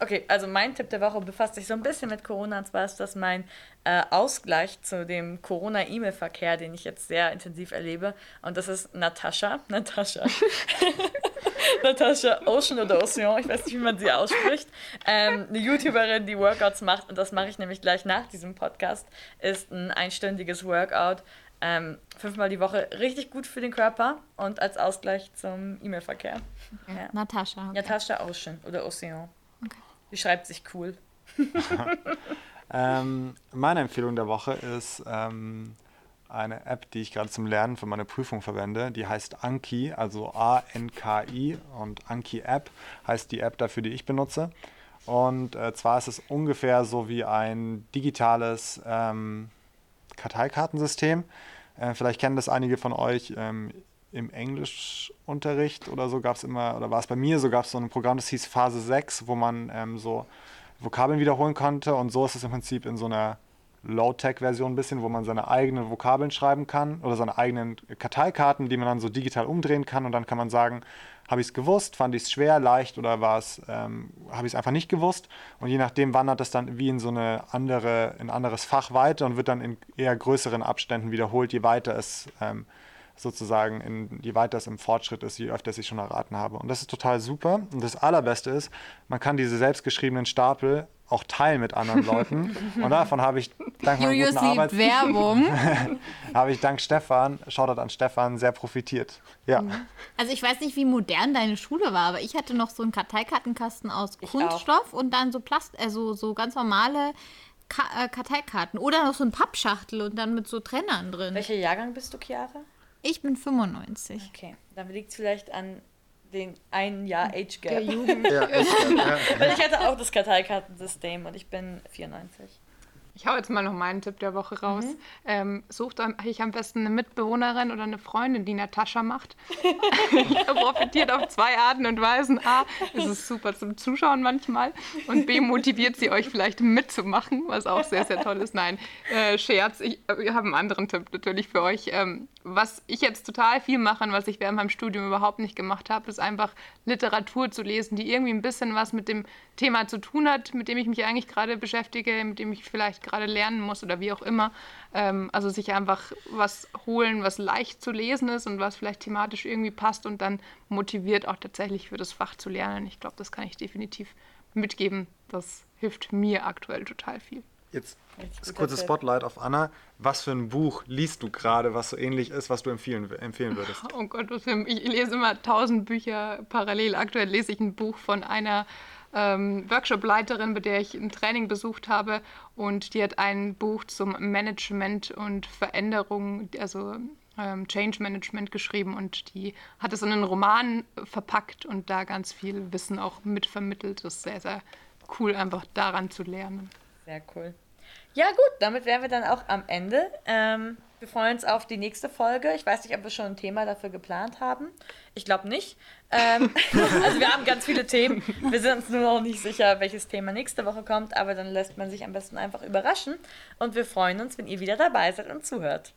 Okay, also mein Tipp der Woche befasst sich so ein bisschen mit Corona. Und zwar ist das mein äh, Ausgleich zu dem Corona-E-Mail-Verkehr, den ich jetzt sehr intensiv erlebe. Und das ist Natascha. [LAUGHS] Natascha. [LAUGHS] Natascha Ocean oder Ocean, ich weiß nicht, wie man sie ausspricht. Ähm, eine YouTuberin, die Workouts macht. Und das mache ich nämlich gleich nach diesem Podcast. Ist ein einstündiges Workout ähm, fünfmal die Woche richtig gut für den Körper und als Ausgleich zum E-Mail-Verkehr. Ja. Natascha. Okay. Natascha Ocean oder Ocean. Okay. Die schreibt sich cool. [LAUGHS] ähm, meine Empfehlung der Woche ist ähm, eine App, die ich gerade zum Lernen für meine Prüfung verwende. Die heißt Anki, also A-N-K-I und Anki App heißt die App dafür, die ich benutze. Und äh, zwar ist es ungefähr so wie ein digitales ähm, Karteikartensystem. Äh, vielleicht kennen das einige von euch. Ähm, Im Englischunterricht oder so gab es immer, oder war es bei mir so, gab es so ein Programm, das hieß Phase 6, wo man ähm, so Vokabeln wiederholen konnte. Und so ist es im Prinzip in so einer Low-Tech-Version ein bisschen, wo man seine eigenen Vokabeln schreiben kann oder seine eigenen Karteikarten, die man dann so digital umdrehen kann. Und dann kann man sagen, habe ich es gewusst, fand ich es schwer, leicht oder war es, ähm, habe ich es einfach nicht gewusst. Und je nachdem wandert es dann wie in so eine andere, in ein anderes Fach weiter und wird dann in eher größeren Abständen wiederholt, je weiter es ähm, sozusagen, in, je weiter es im Fortschritt ist, je öfter ich schon erraten habe. Und das ist total super. Und das Allerbeste ist, man kann diese selbstgeschriebenen Stapel auch teilen mit anderen Leuten. [LAUGHS] Und davon habe ich dank meiner guten Arbeit, Werbung. [LAUGHS] habe ich dank Stefan, Shoutout an Stefan, sehr profitiert. Ja. Mhm. Also ich weiß nicht, wie modern deine Schule war, aber ich hatte noch so einen Karteikartenkasten aus ich Kunststoff auch. und dann so Plast, also so ganz normale Ka äh, Karteikarten oder noch so ein Pappschachtel und dann mit so Trennern drin. Welcher Jahrgang bist du, Chiara? Ich bin 95. Okay, dann liegt es vielleicht an den einen Jahr Age Gap. Ja, [LAUGHS] ja. Weil ich hatte auch das Karteikartensystem und ich bin 94. Ich hau jetzt mal noch meinen Tipp der Woche raus. Mhm. Ähm, sucht euch am besten eine Mitbewohnerin oder eine Freundin, die Natascha macht. [LAUGHS] [LAUGHS] profitiert auf zwei Arten und Weisen. A, es ist super zum Zuschauen manchmal und B, motiviert sie euch vielleicht mitzumachen, was auch sehr, sehr toll ist. Nein, äh, Scherz, ich, ich habe einen anderen Tipp natürlich für euch. Ähm, was ich jetzt total viel mache und was ich während meinem Studium überhaupt nicht gemacht habe, ist einfach Literatur zu lesen, die irgendwie ein bisschen was mit dem Thema zu tun hat, mit dem ich mich eigentlich gerade beschäftige, mit dem ich vielleicht gerade lernen muss oder wie auch immer. Ähm, also sich einfach was holen, was leicht zu lesen ist und was vielleicht thematisch irgendwie passt und dann motiviert auch tatsächlich für das Fach zu lernen. Ich glaube, das kann ich definitiv mitgeben. Das hilft mir aktuell total viel. Jetzt das kurze Spotlight auf Anna. Was für ein Buch liest du gerade, was so ähnlich ist, was du empfehlen, empfehlen würdest? [LAUGHS] Oh Gott, ich lese immer tausend Bücher parallel. Aktuell lese ich ein Buch von einer ähm, Workshop-Leiterin, bei der ich ein Training besucht habe. Und die hat ein Buch zum Management und Veränderung, also ähm, Change Management geschrieben. Und die hat es in einen Roman verpackt und da ganz viel Wissen auch mitvermittelt. Das ist sehr, sehr cool, einfach daran zu lernen. Sehr cool. Ja, gut, damit wären wir dann auch am Ende. Ähm, wir freuen uns auf die nächste Folge. Ich weiß nicht, ob wir schon ein Thema dafür geplant haben. Ich glaube nicht. Ähm, [LAUGHS] also wir haben ganz viele Themen. Wir sind uns nur noch nicht sicher, welches Thema nächste Woche kommt, aber dann lässt man sich am besten einfach überraschen. Und wir freuen uns, wenn ihr wieder dabei seid und zuhört.